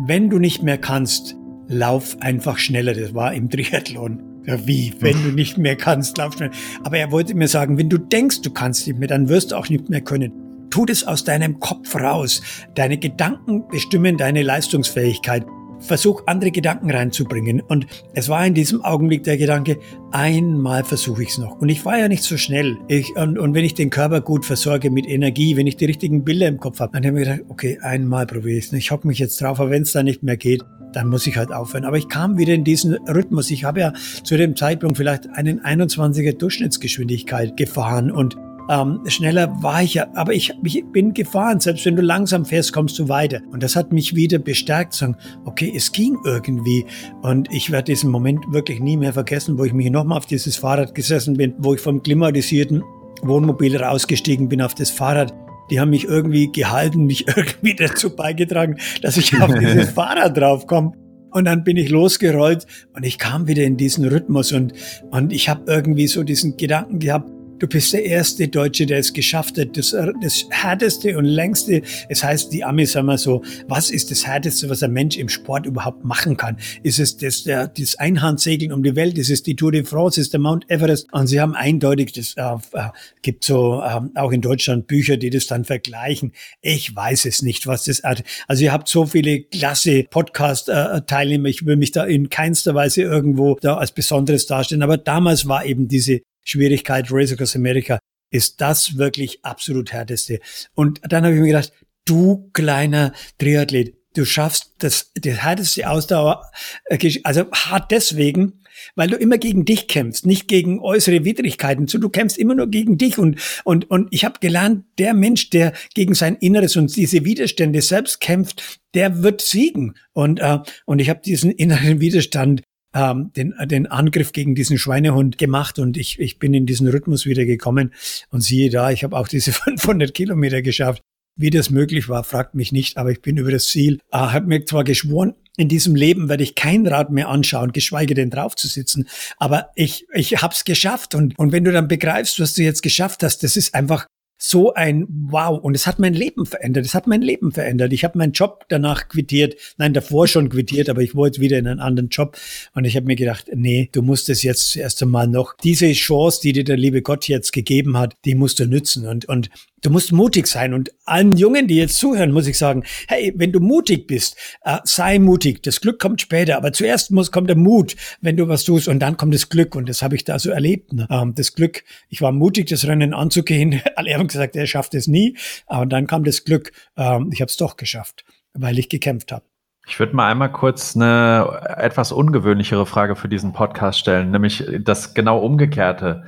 wenn du nicht mehr kannst, lauf einfach schneller. Das war im [laughs] Triathlon. Ja, wie? Wenn du nicht mehr kannst, lauf schneller. Aber er wollte mir sagen, wenn du denkst, du kannst nicht mehr, dann wirst du auch nicht mehr können. Tu das aus deinem Kopf raus. Deine Gedanken bestimmen deine Leistungsfähigkeit versuch andere Gedanken reinzubringen. Und es war in diesem Augenblick der Gedanke, einmal versuche ich es noch. Und ich war ja nicht so schnell. Ich, und, und wenn ich den Körper gut versorge mit Energie, wenn ich die richtigen Bilder im Kopf habe, dann habe ich gedacht, okay, einmal probiere ich es. Ich hocke mich jetzt drauf, aber wenn es dann nicht mehr geht, dann muss ich halt aufhören. Aber ich kam wieder in diesen Rhythmus. Ich habe ja zu dem Zeitpunkt vielleicht einen 21er Durchschnittsgeschwindigkeit gefahren und ähm, schneller war ich ja, aber ich, ich bin gefahren. Selbst wenn du langsam fährst, kommst du weiter. Und das hat mich wieder bestärkt, sagen, okay, es ging irgendwie. Und ich werde diesen Moment wirklich nie mehr vergessen, wo ich mich nochmal auf dieses Fahrrad gesessen bin, wo ich vom klimatisierten Wohnmobil rausgestiegen bin auf das Fahrrad. Die haben mich irgendwie gehalten, mich [laughs] irgendwie dazu beigetragen, dass ich auf dieses [laughs] Fahrrad draufkomme. Und dann bin ich losgerollt und ich kam wieder in diesen Rhythmus und, und ich habe irgendwie so diesen Gedanken gehabt, Du bist der erste Deutsche, der es geschafft hat. Das, das härteste und längste, es heißt, die Amis sagen mal so, was ist das härteste, was ein Mensch im Sport überhaupt machen kann? Ist es das, der, das Einhandsegeln um die Welt? Ist es die Tour de France? Ist der Mount Everest? Und sie haben eindeutig, das äh, äh, gibt so äh, auch in Deutschland Bücher, die das dann vergleichen. Ich weiß es nicht, was das hat. Also ihr habt so viele klasse Podcast-Teilnehmer. ich will mich da in keinster Weise irgendwo da als Besonderes darstellen. Aber damals war eben diese Schwierigkeit Race Across America ist das wirklich absolut härteste. Und dann habe ich mir gedacht, du kleiner Triathlet, du schaffst das, das härteste Ausdauer, äh, also hart deswegen, weil du immer gegen dich kämpfst, nicht gegen äußere Widrigkeiten. Du kämpfst immer nur gegen dich und und und ich habe gelernt, der Mensch, der gegen sein Inneres und diese Widerstände selbst kämpft, der wird siegen. Und äh, und ich habe diesen inneren Widerstand ähm, den, den Angriff gegen diesen Schweinehund gemacht und ich, ich bin in diesen Rhythmus wieder gekommen und siehe da, ich habe auch diese [laughs] 500 Kilometer geschafft. Wie das möglich war, fragt mich nicht, aber ich bin über das Ziel. Äh, habe mir zwar geschworen, in diesem Leben werde ich kein Rad mehr anschauen, geschweige denn drauf zu sitzen. Aber ich, ich hab's geschafft. Und, und wenn du dann begreifst, was du jetzt geschafft hast, das ist einfach so ein Wow. Und es hat mein Leben verändert. Es hat mein Leben verändert. Ich habe meinen Job danach quittiert. Nein, davor schon quittiert, aber ich wollte wieder in einen anderen Job. Und ich habe mir gedacht, nee, du musst es jetzt erst einmal noch, diese Chance, die dir der liebe Gott jetzt gegeben hat, die musst du nützen. Und, und Du musst mutig sein. Und allen Jungen, die jetzt zuhören, muss ich sagen, hey, wenn du mutig bist, äh, sei mutig. Das Glück kommt später, aber zuerst muss, kommt der Mut, wenn du was tust und dann kommt das Glück. Und das habe ich da so erlebt. Ne? Ähm, das Glück, ich war mutig, das Rennen anzugehen. [laughs] Alle haben gesagt, er schafft es nie. Aber dann kam das Glück, ähm, ich habe es doch geschafft, weil ich gekämpft habe. Ich würde mal einmal kurz eine etwas ungewöhnlichere Frage für diesen Podcast stellen, nämlich das genau umgekehrte.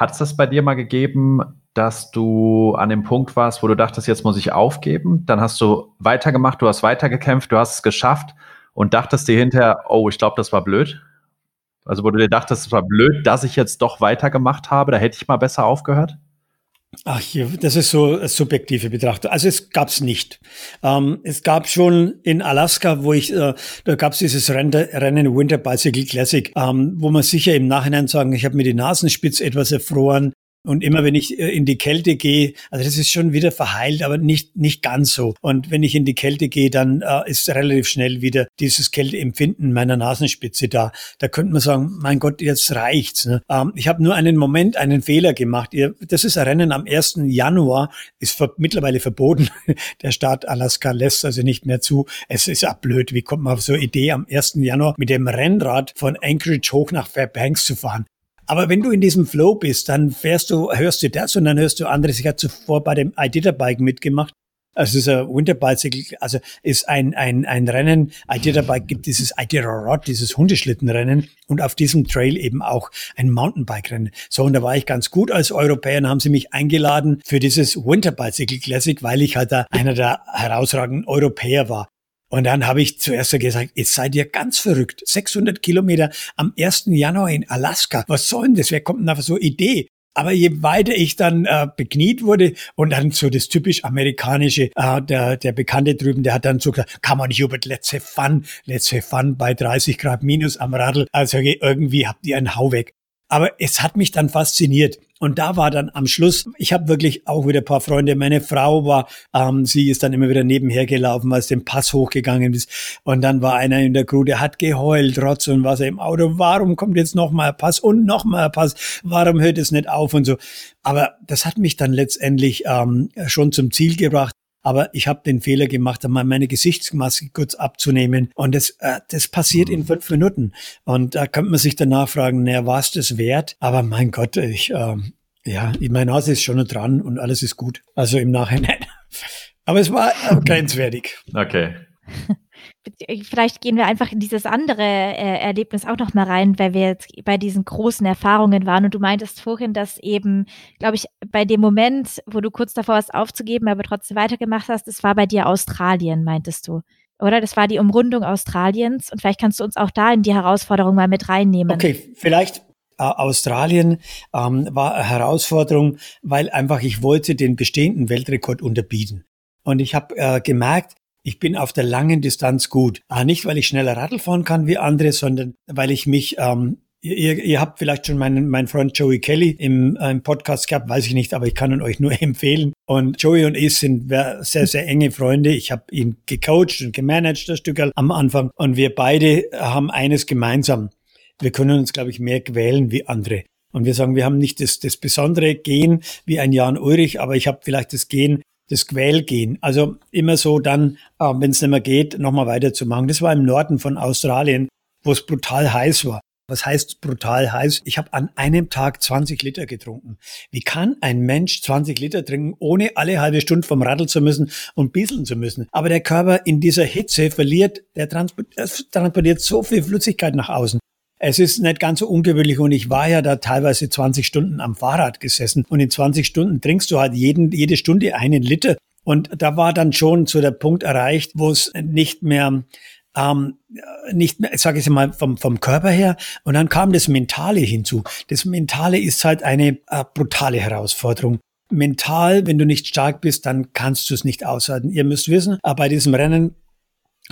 Hat es das bei dir mal gegeben, dass du an dem Punkt warst, wo du dachtest, jetzt muss ich aufgeben? Dann hast du weitergemacht, du hast weitergekämpft, du hast es geschafft und dachtest dir hinterher, oh, ich glaube, das war blöd? Also wo du dir dachtest, es war blöd, dass ich jetzt doch weitergemacht habe, da hätte ich mal besser aufgehört? Ach, das ist so eine subjektive Betrachtung. Also es gab's nicht. Ähm, es gab schon in Alaska, wo ich, äh, da gab's dieses Rennen Winter Bicycle Classic, ähm, wo man sicher im Nachhinein sagen, ich habe mir die Nasenspitze etwas erfroren. Und immer wenn ich äh, in die Kälte gehe, also das ist schon wieder verheilt, aber nicht, nicht ganz so. Und wenn ich in die Kälte gehe, dann äh, ist relativ schnell wieder dieses Kälteempfinden meiner Nasenspitze da. Da könnte man sagen, mein Gott, jetzt reicht's. Ne? Ähm, ich habe nur einen Moment einen Fehler gemacht. Das ist ein Rennen am 1. Januar, ist ver mittlerweile verboten. [laughs] Der Staat Alaska lässt also nicht mehr zu. Es ist ja blöd. Wie kommt man auf so eine Idee, am 1. Januar mit dem Rennrad von Anchorage hoch nach Fairbanks zu fahren? Aber wenn du in diesem Flow bist, dann fährst du, hörst du das und dann hörst du anderes. Ich hatte zuvor bei dem Bike mitgemacht. Also es ist ein Winterbicycle, also ist ein, ein, ein Rennen. Bike gibt dieses Rod, dieses Hundeschlittenrennen und auf diesem Trail eben auch ein Mountainbike-Rennen. So, und da war ich ganz gut als Europäer und haben sie mich eingeladen für dieses Winterbicycle Classic, weil ich halt da einer der herausragenden Europäer war. Und dann habe ich zuerst gesagt, jetzt seid ihr ganz verrückt. 600 Kilometer am 1. Januar in Alaska. Was soll denn das? Wer kommt denn auf so eine Idee? Aber je weiter ich dann äh, bekniet wurde und dann so das typisch amerikanische, äh, der, der Bekannte drüben, der hat dann so gesagt, man nicht über let's have fun, let's have fun bei 30 Grad minus am Radl. Also irgendwie habt ihr einen Hau weg. Aber es hat mich dann fasziniert. Und da war dann am Schluss, ich habe wirklich auch wieder ein paar Freunde. Meine Frau war, ähm, sie ist dann immer wieder nebenher gelaufen, als den Pass hochgegangen ist. Und dann war einer in der Crew, der hat geheult, trotz und was er im Auto. Warum kommt jetzt noch mal ein Pass und noch mal ein Pass? Warum hört es nicht auf und so? Aber das hat mich dann letztendlich ähm, schon zum Ziel gebracht. Aber ich habe den Fehler gemacht, einmal meine Gesichtsmaske kurz abzunehmen. Und das, äh, das passiert in fünf Minuten. Und da kann man sich danach fragen, naja, war es das wert? Aber mein Gott, ich, äh, ja, meine Nase ist schon dran und alles ist gut. Also im Nachhinein. [laughs] Aber es war äh, [laughs] grenzwertig. Okay. Vielleicht gehen wir einfach in dieses andere äh, Erlebnis auch noch mal rein, weil wir jetzt bei diesen großen Erfahrungen waren. Und du meintest vorhin, dass eben, glaube ich, bei dem Moment, wo du kurz davor warst aufzugeben, aber trotzdem weitergemacht hast, das war bei dir Australien, meintest du. Oder? Das war die Umrundung Australiens. Und vielleicht kannst du uns auch da in die Herausforderung mal mit reinnehmen. Okay, vielleicht äh, Australien ähm, war eine Herausforderung, weil einfach ich wollte den bestehenden Weltrekord unterbieten. Und ich habe äh, gemerkt, ich bin auf der langen Distanz gut. Ah, nicht, weil ich schneller Radl fahren kann wie andere, sondern weil ich mich ähm, Ihr, ihr habt vielleicht schon meinen, meinen Freund Joey Kelly im, äh, im Podcast gehabt, weiß ich nicht, aber ich kann ihn euch nur [laughs] empfehlen. Und Joey und ich sind sehr, sehr enge Freunde. Ich habe ihn gecoacht und gemanagt, das Stück am Anfang. Und wir beide haben eines gemeinsam. Wir können uns, glaube ich, mehr quälen wie andere. Und wir sagen, wir haben nicht das, das besondere Gen wie ein Jan Ulrich, aber ich habe vielleicht das Gen das Quälgehen. Also immer so dann, äh, wenn es nicht mehr geht, nochmal weiterzumachen. Das war im Norden von Australien, wo es brutal heiß war. Was heißt brutal heiß? Ich habe an einem Tag 20 Liter getrunken. Wie kann ein Mensch 20 Liter trinken, ohne alle halbe Stunde vom Radl zu müssen und bieseln zu müssen? Aber der Körper in dieser Hitze verliert, der transportiert so viel Flüssigkeit nach außen. Es ist nicht ganz so ungewöhnlich und ich war ja da teilweise 20 Stunden am Fahrrad gesessen und in 20 Stunden trinkst du halt jeden, jede Stunde einen Liter. Und da war dann schon so der Punkt erreicht, wo es nicht mehr ähm, nicht mehr, sage ich mal, vom, vom Körper her. Und dann kam das Mentale hinzu. Das Mentale ist halt eine äh, brutale Herausforderung. Mental, wenn du nicht stark bist, dann kannst du es nicht aushalten. Ihr müsst wissen, äh, bei diesem Rennen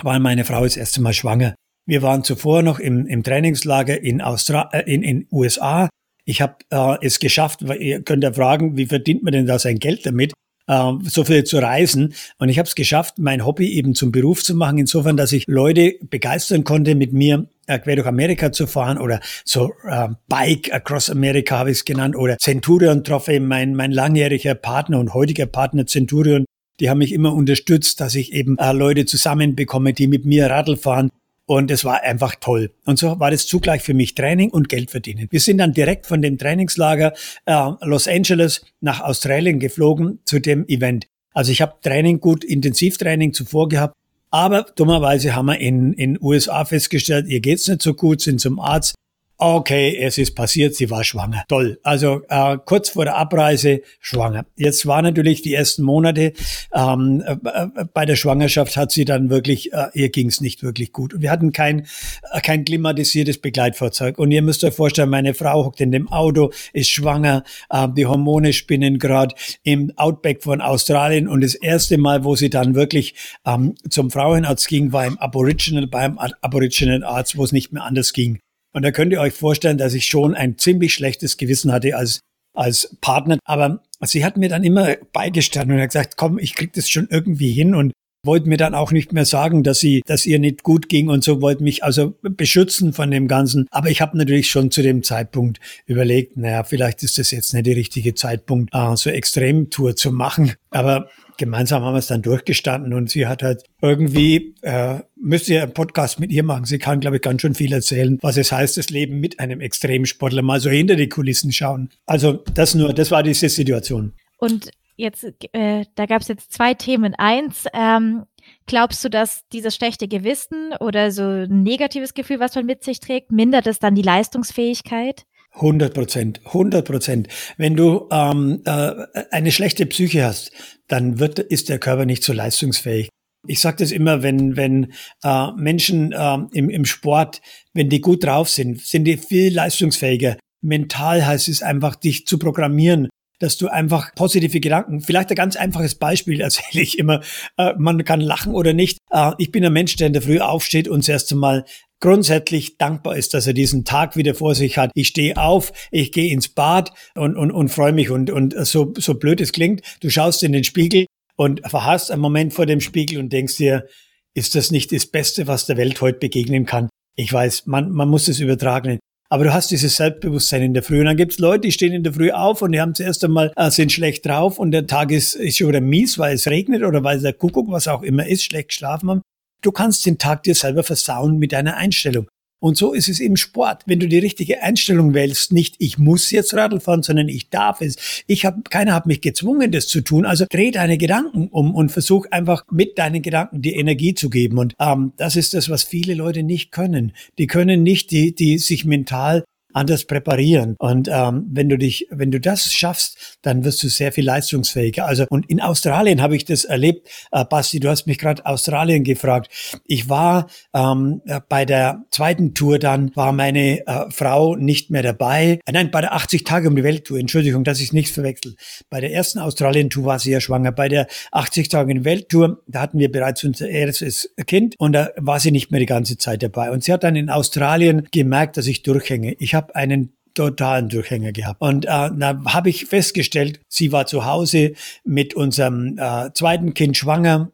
war meine Frau das erste Mal schwanger. Wir waren zuvor noch im, im Trainingslager in, Austra äh, in, in USA. Ich habe äh, es geschafft, weil ihr könnt ja fragen, wie verdient man denn da sein Geld damit? äh, so viel zu reisen. Und ich habe es geschafft, mein Hobby eben zum Beruf zu machen, insofern, dass ich Leute begeistern konnte, mit mir äh, quer durch Amerika zu fahren oder so äh, Bike Across America habe ich es genannt oder Centurion Trophy, mein, mein langjähriger Partner und heutiger Partner Centurion, die haben mich immer unterstützt, dass ich eben äh, Leute zusammenbekomme, die mit mir Radl fahren. Und es war einfach toll. Und so war das zugleich für mich Training und Geld verdienen. Wir sind dann direkt von dem Trainingslager äh, Los Angeles nach Australien geflogen zu dem Event. Also ich habe Training, gut Intensivtraining zuvor gehabt. Aber dummerweise haben wir in in USA festgestellt, ihr geht's nicht so gut, sind zum Arzt, Okay, es ist passiert, sie war schwanger. Toll. Also äh, kurz vor der Abreise schwanger. Jetzt war natürlich die ersten Monate ähm, äh, bei der Schwangerschaft hat sie dann wirklich, äh, ihr ging es nicht wirklich gut. wir hatten kein äh, kein klimatisiertes Begleitfahrzeug. Und ihr müsst euch vorstellen, meine Frau hockt in dem Auto, ist schwanger, äh, die Hormone spinnen gerade im Outback von Australien. Und das erste Mal, wo sie dann wirklich ähm, zum Frauenarzt ging, war im Aboriginal beim Aboriginal Arzt, wo es nicht mehr anders ging. Und da könnt ihr euch vorstellen, dass ich schon ein ziemlich schlechtes Gewissen hatte als, als Partner. Aber sie hat mir dann immer beigestanden und hat gesagt, komm, ich krieg das schon irgendwie hin und wollte mir dann auch nicht mehr sagen, dass sie, dass ihr nicht gut ging und so wollte mich also beschützen von dem Ganzen. Aber ich habe natürlich schon zu dem Zeitpunkt überlegt, naja, vielleicht ist das jetzt nicht der richtige Zeitpunkt, äh, so Extremtour zu machen. Aber gemeinsam haben wir es dann durchgestanden und sie hat halt irgendwie, äh, müsst ihr einen Podcast mit ihr machen. Sie kann, glaube ich, ganz schön viel erzählen, was es heißt, das Leben mit einem Extremsportler, mal so hinter die Kulissen schauen. Also das nur, das war diese Situation. Und jetzt, äh, da gab es jetzt zwei Themen. Eins, ähm, glaubst du, dass dieses schlechte Gewissen oder so ein negatives Gefühl, was man mit sich trägt, mindert es dann die Leistungsfähigkeit? 100 Prozent, 100 Prozent. Wenn du ähm, äh, eine schlechte Psyche hast, dann wird, ist der Körper nicht so leistungsfähig. Ich sage das immer, wenn, wenn äh, Menschen äh, im, im Sport, wenn die gut drauf sind, sind die viel leistungsfähiger. Mental heißt es einfach, dich zu programmieren, dass du einfach positive Gedanken, vielleicht ein ganz einfaches Beispiel [laughs] erzähle ich immer, äh, man kann lachen oder nicht. Äh, ich bin ein Mensch, der in der Früh aufsteht und das erste Mal grundsätzlich dankbar ist, dass er diesen Tag wieder vor sich hat. Ich stehe auf, ich gehe ins Bad und, und, und freue mich. Und, und so, so blöd es klingt, du schaust in den Spiegel und verhast einen Moment vor dem Spiegel und denkst dir, ist das nicht das Beste, was der Welt heute begegnen kann? Ich weiß, man, man muss es übertragen. Aber du hast dieses Selbstbewusstsein in der Früh. Und dann gibt's Leute, die stehen in der Früh auf und die haben zuerst einmal, äh, sind schlecht drauf und der Tag ist, ist schon wieder mies, weil es regnet oder weil der Kuckuck, was auch immer ist, schlecht geschlafen haben. Du kannst den Tag dir selber versauen mit deiner Einstellung. Und so ist es im Sport. Wenn du die richtige Einstellung wählst, nicht ich muss jetzt Radl fahren, sondern ich darf es. Ich habe, keiner hat mich gezwungen, das zu tun. Also dreh deine Gedanken um und versuch einfach mit deinen Gedanken die Energie zu geben. Und ähm, das ist das, was viele Leute nicht können. Die können nicht, die, die sich mental anders präparieren. Und ähm, wenn du dich, wenn du das schaffst, dann wirst du sehr viel leistungsfähiger. Also und in Australien habe ich das erlebt. Äh, Basti, du hast mich gerade Australien gefragt. Ich war ähm, äh, bei der zweiten Tour dann war meine äh, Frau nicht mehr dabei. Äh, nein, bei der 80 Tage um die Welt Tour. Entschuldigung, dass ich nichts verwechsel. Bei der ersten Australien Tour war sie ja schwanger. Bei der 80 Tage um die Welt Tour, da hatten wir bereits unser erstes Kind und da war sie nicht mehr die ganze Zeit dabei. Und sie hat dann in Australien gemerkt, dass ich durchhänge. Ich habe einen totalen Durchhänger gehabt. Und äh, da habe ich festgestellt, sie war zu Hause mit unserem äh, zweiten Kind schwanger.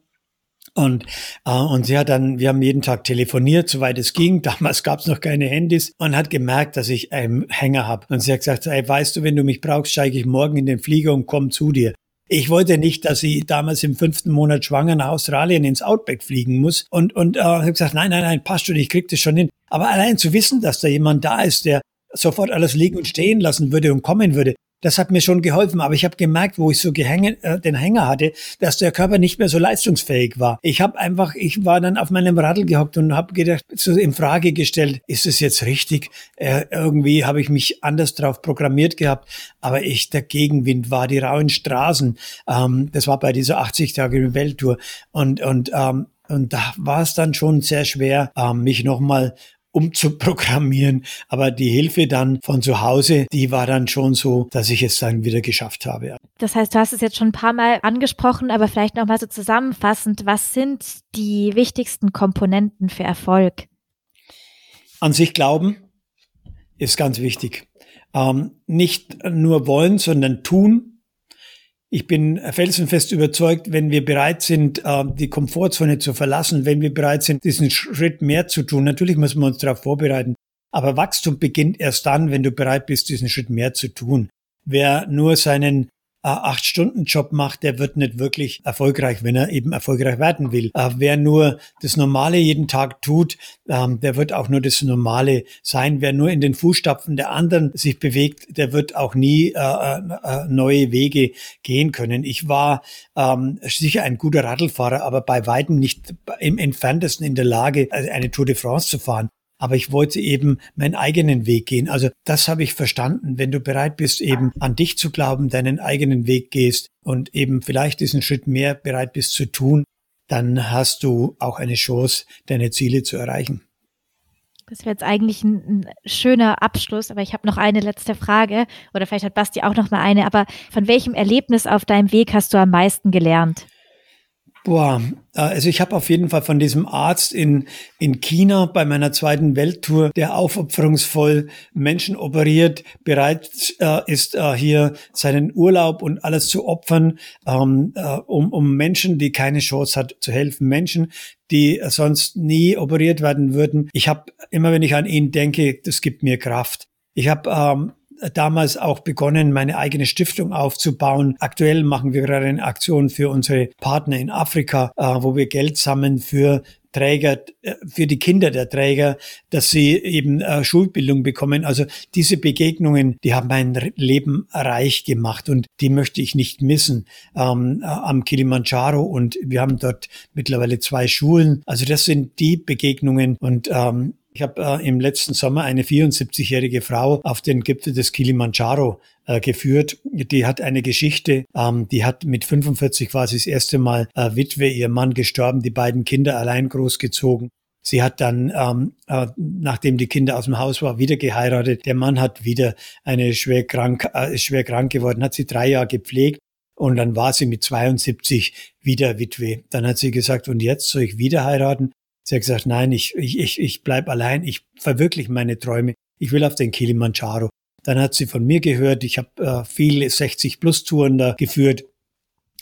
Und, äh, und sie hat dann, wir haben jeden Tag telefoniert, soweit es ging. [laughs] Damals gab es noch keine Handys und hat gemerkt, dass ich einen Hänger habe. Und sie hat gesagt, ey, weißt du, wenn du mich brauchst, steige ich morgen in den Flieger und komm zu dir. Ich wollte nicht, dass sie damals im fünften Monat schwanger nach Australien ins Outback fliegen muss. Und, und äh, habe gesagt, nein, nein, nein, passt schon, ich krieg das schon hin. Aber allein zu wissen, dass da jemand da ist, der sofort alles liegen und stehen lassen würde und kommen würde, das hat mir schon geholfen, aber ich habe gemerkt, wo ich so gehänge, äh, den Hänger hatte, dass der Körper nicht mehr so leistungsfähig war. Ich habe einfach, ich war dann auf meinem Radl gehockt und habe gedacht, so in Frage gestellt, ist es jetzt richtig? Äh, irgendwie habe ich mich anders drauf programmiert gehabt, aber ich, der Gegenwind war die rauen Straßen. Ähm, das war bei dieser 80 Tage Welttour und und ähm, und da war es dann schon sehr schwer, ähm, mich nochmal umzuprogrammieren. Aber die Hilfe dann von zu Hause, die war dann schon so, dass ich es dann wieder geschafft habe. Das heißt, du hast es jetzt schon ein paar Mal angesprochen, aber vielleicht nochmal so zusammenfassend. Was sind die wichtigsten Komponenten für Erfolg? An sich glauben ist ganz wichtig. Ähm, nicht nur wollen, sondern tun. Ich bin felsenfest überzeugt, wenn wir bereit sind, äh, die Komfortzone zu verlassen, wenn wir bereit sind, diesen Schritt mehr zu tun, natürlich müssen wir uns darauf vorbereiten. Aber Wachstum beginnt erst dann, wenn du bereit bist, diesen Schritt mehr zu tun. Wer nur seinen Acht-Stunden-Job macht, der wird nicht wirklich erfolgreich, wenn er eben erfolgreich werden will. Äh, wer nur das Normale jeden Tag tut, ähm, der wird auch nur das Normale sein. Wer nur in den Fußstapfen der anderen sich bewegt, der wird auch nie äh, äh, neue Wege gehen können. Ich war ähm, sicher ein guter Radlfahrer, aber bei weitem nicht im entferntesten in der Lage, eine Tour de France zu fahren aber ich wollte eben meinen eigenen Weg gehen. Also das habe ich verstanden. Wenn du bereit bist, eben an dich zu glauben, deinen eigenen Weg gehst und eben vielleicht diesen Schritt mehr bereit bist zu tun, dann hast du auch eine Chance, deine Ziele zu erreichen. Das wäre jetzt eigentlich ein, ein, schöner Abschluss, aber ich habe noch eine letzte Frage oder vielleicht hat Basti auch noch mal eine. Aber von welchem Erlebnis auf deinem Weg hast du am meisten gelernt? Boah, äh, also ich habe auf jeden Fall von diesem Arzt in, in China bei meiner zweiten Welttour, der aufopferungsvoll Menschen operiert, bereit äh, ist, äh, hier seinen Urlaub und alles zu opfern, ähm, äh, um, um Menschen, die keine Chance hat, zu helfen. Menschen, die sonst nie operiert werden würden. Ich habe immer, wenn ich an ihn denke, das gibt mir Kraft. Ich habe ähm, damals auch begonnen, meine eigene Stiftung aufzubauen. Aktuell machen wir gerade eine Aktion für unsere Partner in Afrika, äh, wo wir Geld sammeln für Träger, äh, für die Kinder der Träger, dass sie eben äh, Schulbildung bekommen. Also diese Begegnungen, die haben mein Leben reich gemacht und die möchte ich nicht missen. Ähm, äh, am Kilimanjaro und wir haben dort mittlerweile zwei Schulen. Also das sind die Begegnungen und ähm, ich habe äh, im letzten Sommer eine 74-jährige Frau auf den Gipfel des Kilimanjaro äh, geführt. Die hat eine Geschichte, ähm, die hat mit 45 quasi das erste Mal äh, Witwe, ihr Mann gestorben, die beiden Kinder allein großgezogen. Sie hat dann, ähm, äh, nachdem die Kinder aus dem Haus war, wieder geheiratet. Der Mann hat wieder eine schwer krank, äh, schwer krank geworden, hat sie drei Jahre gepflegt. Und dann war sie mit 72 wieder Witwe. Dann hat sie gesagt, und jetzt soll ich wieder heiraten? Sie hat gesagt, nein, ich, ich, ich, ich bleib allein, ich verwirkliche meine Träume, ich will auf den Kilimanjaro. Dann hat sie von mir gehört, ich habe äh, viele 60-Plus-Touren da geführt.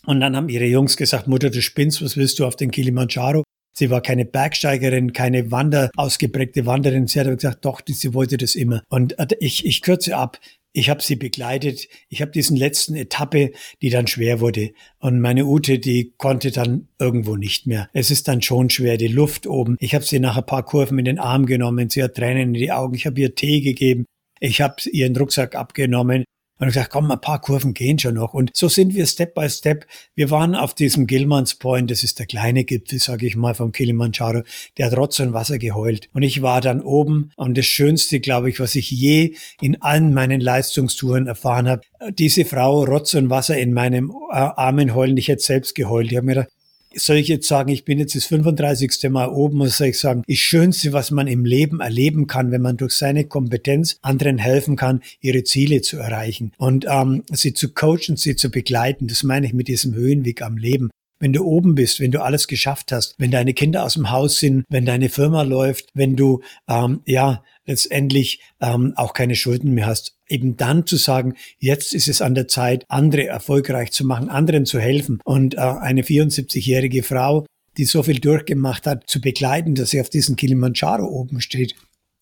Und dann haben ihre Jungs gesagt, Mutter, du spinnst, was willst du auf den Kilimanjaro? Sie war keine Bergsteigerin, keine Wander, ausgeprägte Wanderin. Sie hat aber gesagt, doch, sie wollte das immer. Und äh, ich, ich kürze ab. Ich habe sie begleitet. Ich habe diesen letzten Etappe, die dann schwer wurde. Und meine Ute, die konnte dann irgendwo nicht mehr. Es ist dann schon schwer, die Luft oben. Ich habe sie nach ein paar Kurven in den Arm genommen. Sie hat Tränen in die Augen. Ich habe ihr Tee gegeben. Ich habe ihren Rucksack abgenommen. Und ich gesagt, komm, ein paar Kurven gehen schon noch. Und so sind wir Step by Step. Wir waren auf diesem Gilmans Point, das ist der kleine Gipfel, sage ich mal, vom Kilimanjaro. Der hat Rotz und Wasser geheult. Und ich war dann oben. Und das Schönste, glaube ich, was ich je in allen meinen Leistungstouren erfahren habe, diese Frau Rotz und Wasser in meinem äh, Armen heulen. Ich hätte selbst geheult. Ich habe mir gedacht, soll ich jetzt sagen, ich bin jetzt das 35. Mal oben, muss ich sagen, das Schönste, was man im Leben erleben kann, wenn man durch seine Kompetenz anderen helfen kann, ihre Ziele zu erreichen und ähm, sie zu coachen, sie zu begleiten. Das meine ich mit diesem Höhenweg am Leben wenn du oben bist, wenn du alles geschafft hast, wenn deine Kinder aus dem Haus sind, wenn deine Firma läuft, wenn du ähm, ja letztendlich ähm, auch keine Schulden mehr hast, eben dann zu sagen, jetzt ist es an der Zeit, andere erfolgreich zu machen, anderen zu helfen. Und äh, eine 74-jährige Frau, die so viel durchgemacht hat, zu begleiten, dass sie auf diesen Kilimanjaro oben steht.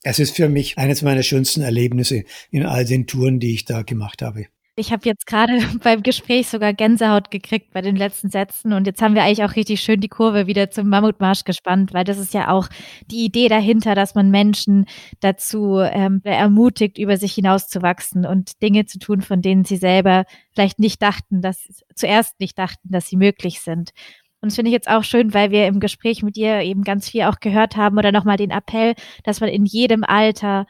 Es ist für mich eines meiner schönsten Erlebnisse in all den Touren, die ich da gemacht habe. Ich habe jetzt gerade [laughs] beim Gespräch sogar Gänsehaut gekriegt bei den letzten Sätzen und jetzt haben wir eigentlich auch richtig schön die Kurve wieder zum Mammutmarsch gespannt, weil das ist ja auch die Idee dahinter, dass man Menschen dazu ähm, ermutigt, über sich hinauszuwachsen und Dinge zu tun, von denen sie selber vielleicht nicht dachten, dass zuerst nicht dachten, dass sie möglich sind. Und das finde ich jetzt auch schön, weil wir im Gespräch mit dir eben ganz viel auch gehört haben oder nochmal den Appell, dass man in jedem Alter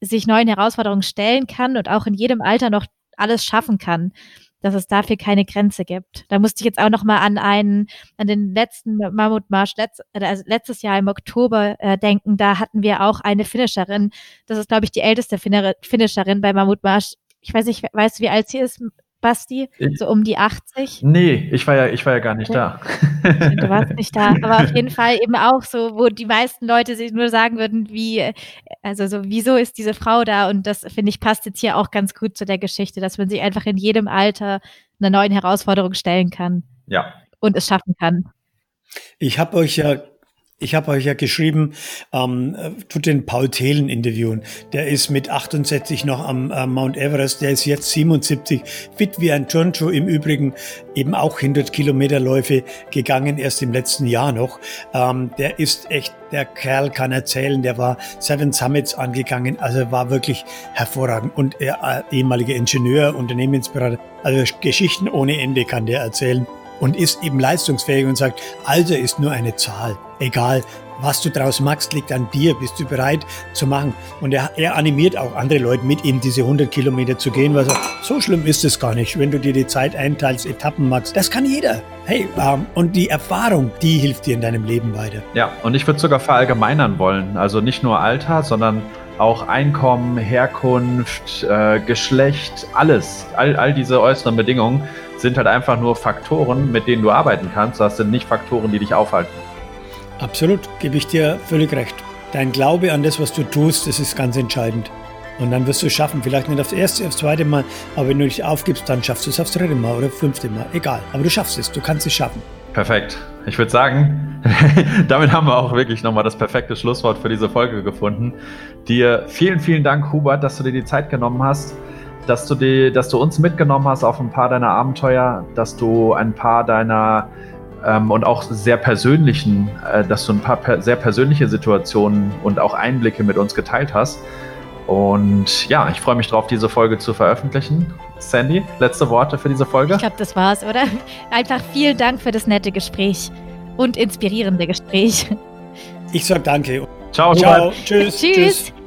sich neuen Herausforderungen stellen kann und auch in jedem Alter noch alles schaffen kann, dass es dafür keine Grenze gibt. Da musste ich jetzt auch noch mal an einen, an den letzten Mammutmarsch letzt, also letztes Jahr im Oktober äh, denken. Da hatten wir auch eine Finisherin. Das ist, glaube ich, die älteste Finisherin bei Mammutmarsch. Ich weiß nicht, weißt du, wie alt sie ist, Basti? So um die 80? Nee, ich war ja, ich war ja gar nicht okay. da. Du warst nicht da, aber auf [laughs] jeden Fall eben auch so, wo die meisten Leute sich nur sagen würden, wie, also so, wieso ist diese Frau da? Und das, finde ich, passt jetzt hier auch ganz gut zu der Geschichte, dass man sich einfach in jedem Alter einer neuen Herausforderung stellen kann. Ja. Und es schaffen kann. Ich habe euch ja ich habe euch ja geschrieben, ähm, tut den Paul Thelen interviewen. Der ist mit 68 noch am äh, Mount Everest, der ist jetzt 77, fit wie ein Turncho, im Übrigen. Eben auch 100 Kilometerläufe gegangen, erst im letzten Jahr noch. Ähm, der ist echt, der Kerl kann erzählen, der war Seven Summits angegangen, also war wirklich hervorragend. Und er äh, ehemaliger Ingenieur, Unternehmensberater, also Geschichten ohne Ende kann der erzählen und ist eben leistungsfähig und sagt, Alter ist nur eine Zahl. Egal, was du draus machst, liegt an dir. Bist du bereit zu machen? Und er, er animiert auch andere Leute mit ihm diese 100 Kilometer zu gehen, weil er sagt, so schlimm ist es gar nicht, wenn du dir die Zeit einteilst, Etappen machst. Das kann jeder. Hey, ähm, und die Erfahrung, die hilft dir in deinem Leben weiter. Ja, und ich würde sogar verallgemeinern wollen. Also nicht nur Alter, sondern auch Einkommen, Herkunft, äh, Geschlecht, alles, all, all diese äußeren Bedingungen sind halt einfach nur Faktoren, mit denen du arbeiten kannst. Das sind nicht Faktoren, die dich aufhalten. Absolut, gebe ich dir völlig recht. Dein Glaube an das, was du tust, das ist ganz entscheidend. Und dann wirst du es schaffen. Vielleicht nicht aufs erste, aufs zweite Mal, aber wenn du dich aufgibst, dann schaffst du es aufs dritte Mal oder fünfte Mal. Egal. Aber du schaffst es. Du kannst es schaffen. Perfekt. Ich würde sagen, [laughs] damit haben wir auch wirklich nochmal das perfekte Schlusswort für diese Folge gefunden. Dir vielen, vielen Dank, Hubert, dass du dir die Zeit genommen hast dass du, die, dass du uns mitgenommen hast auf ein paar deiner Abenteuer, dass du ein paar deiner ähm, und auch sehr persönlichen, äh, dass du ein paar per sehr persönliche Situationen und auch Einblicke mit uns geteilt hast. Und ja, ich freue mich drauf, diese Folge zu veröffentlichen. Sandy, letzte Worte für diese Folge? Ich glaube, das war's, oder? Einfach vielen Dank für das nette Gespräch und inspirierende Gespräch. Ich sag danke. Ciao, ciao. Tschüss. Tschüss. Tschüss.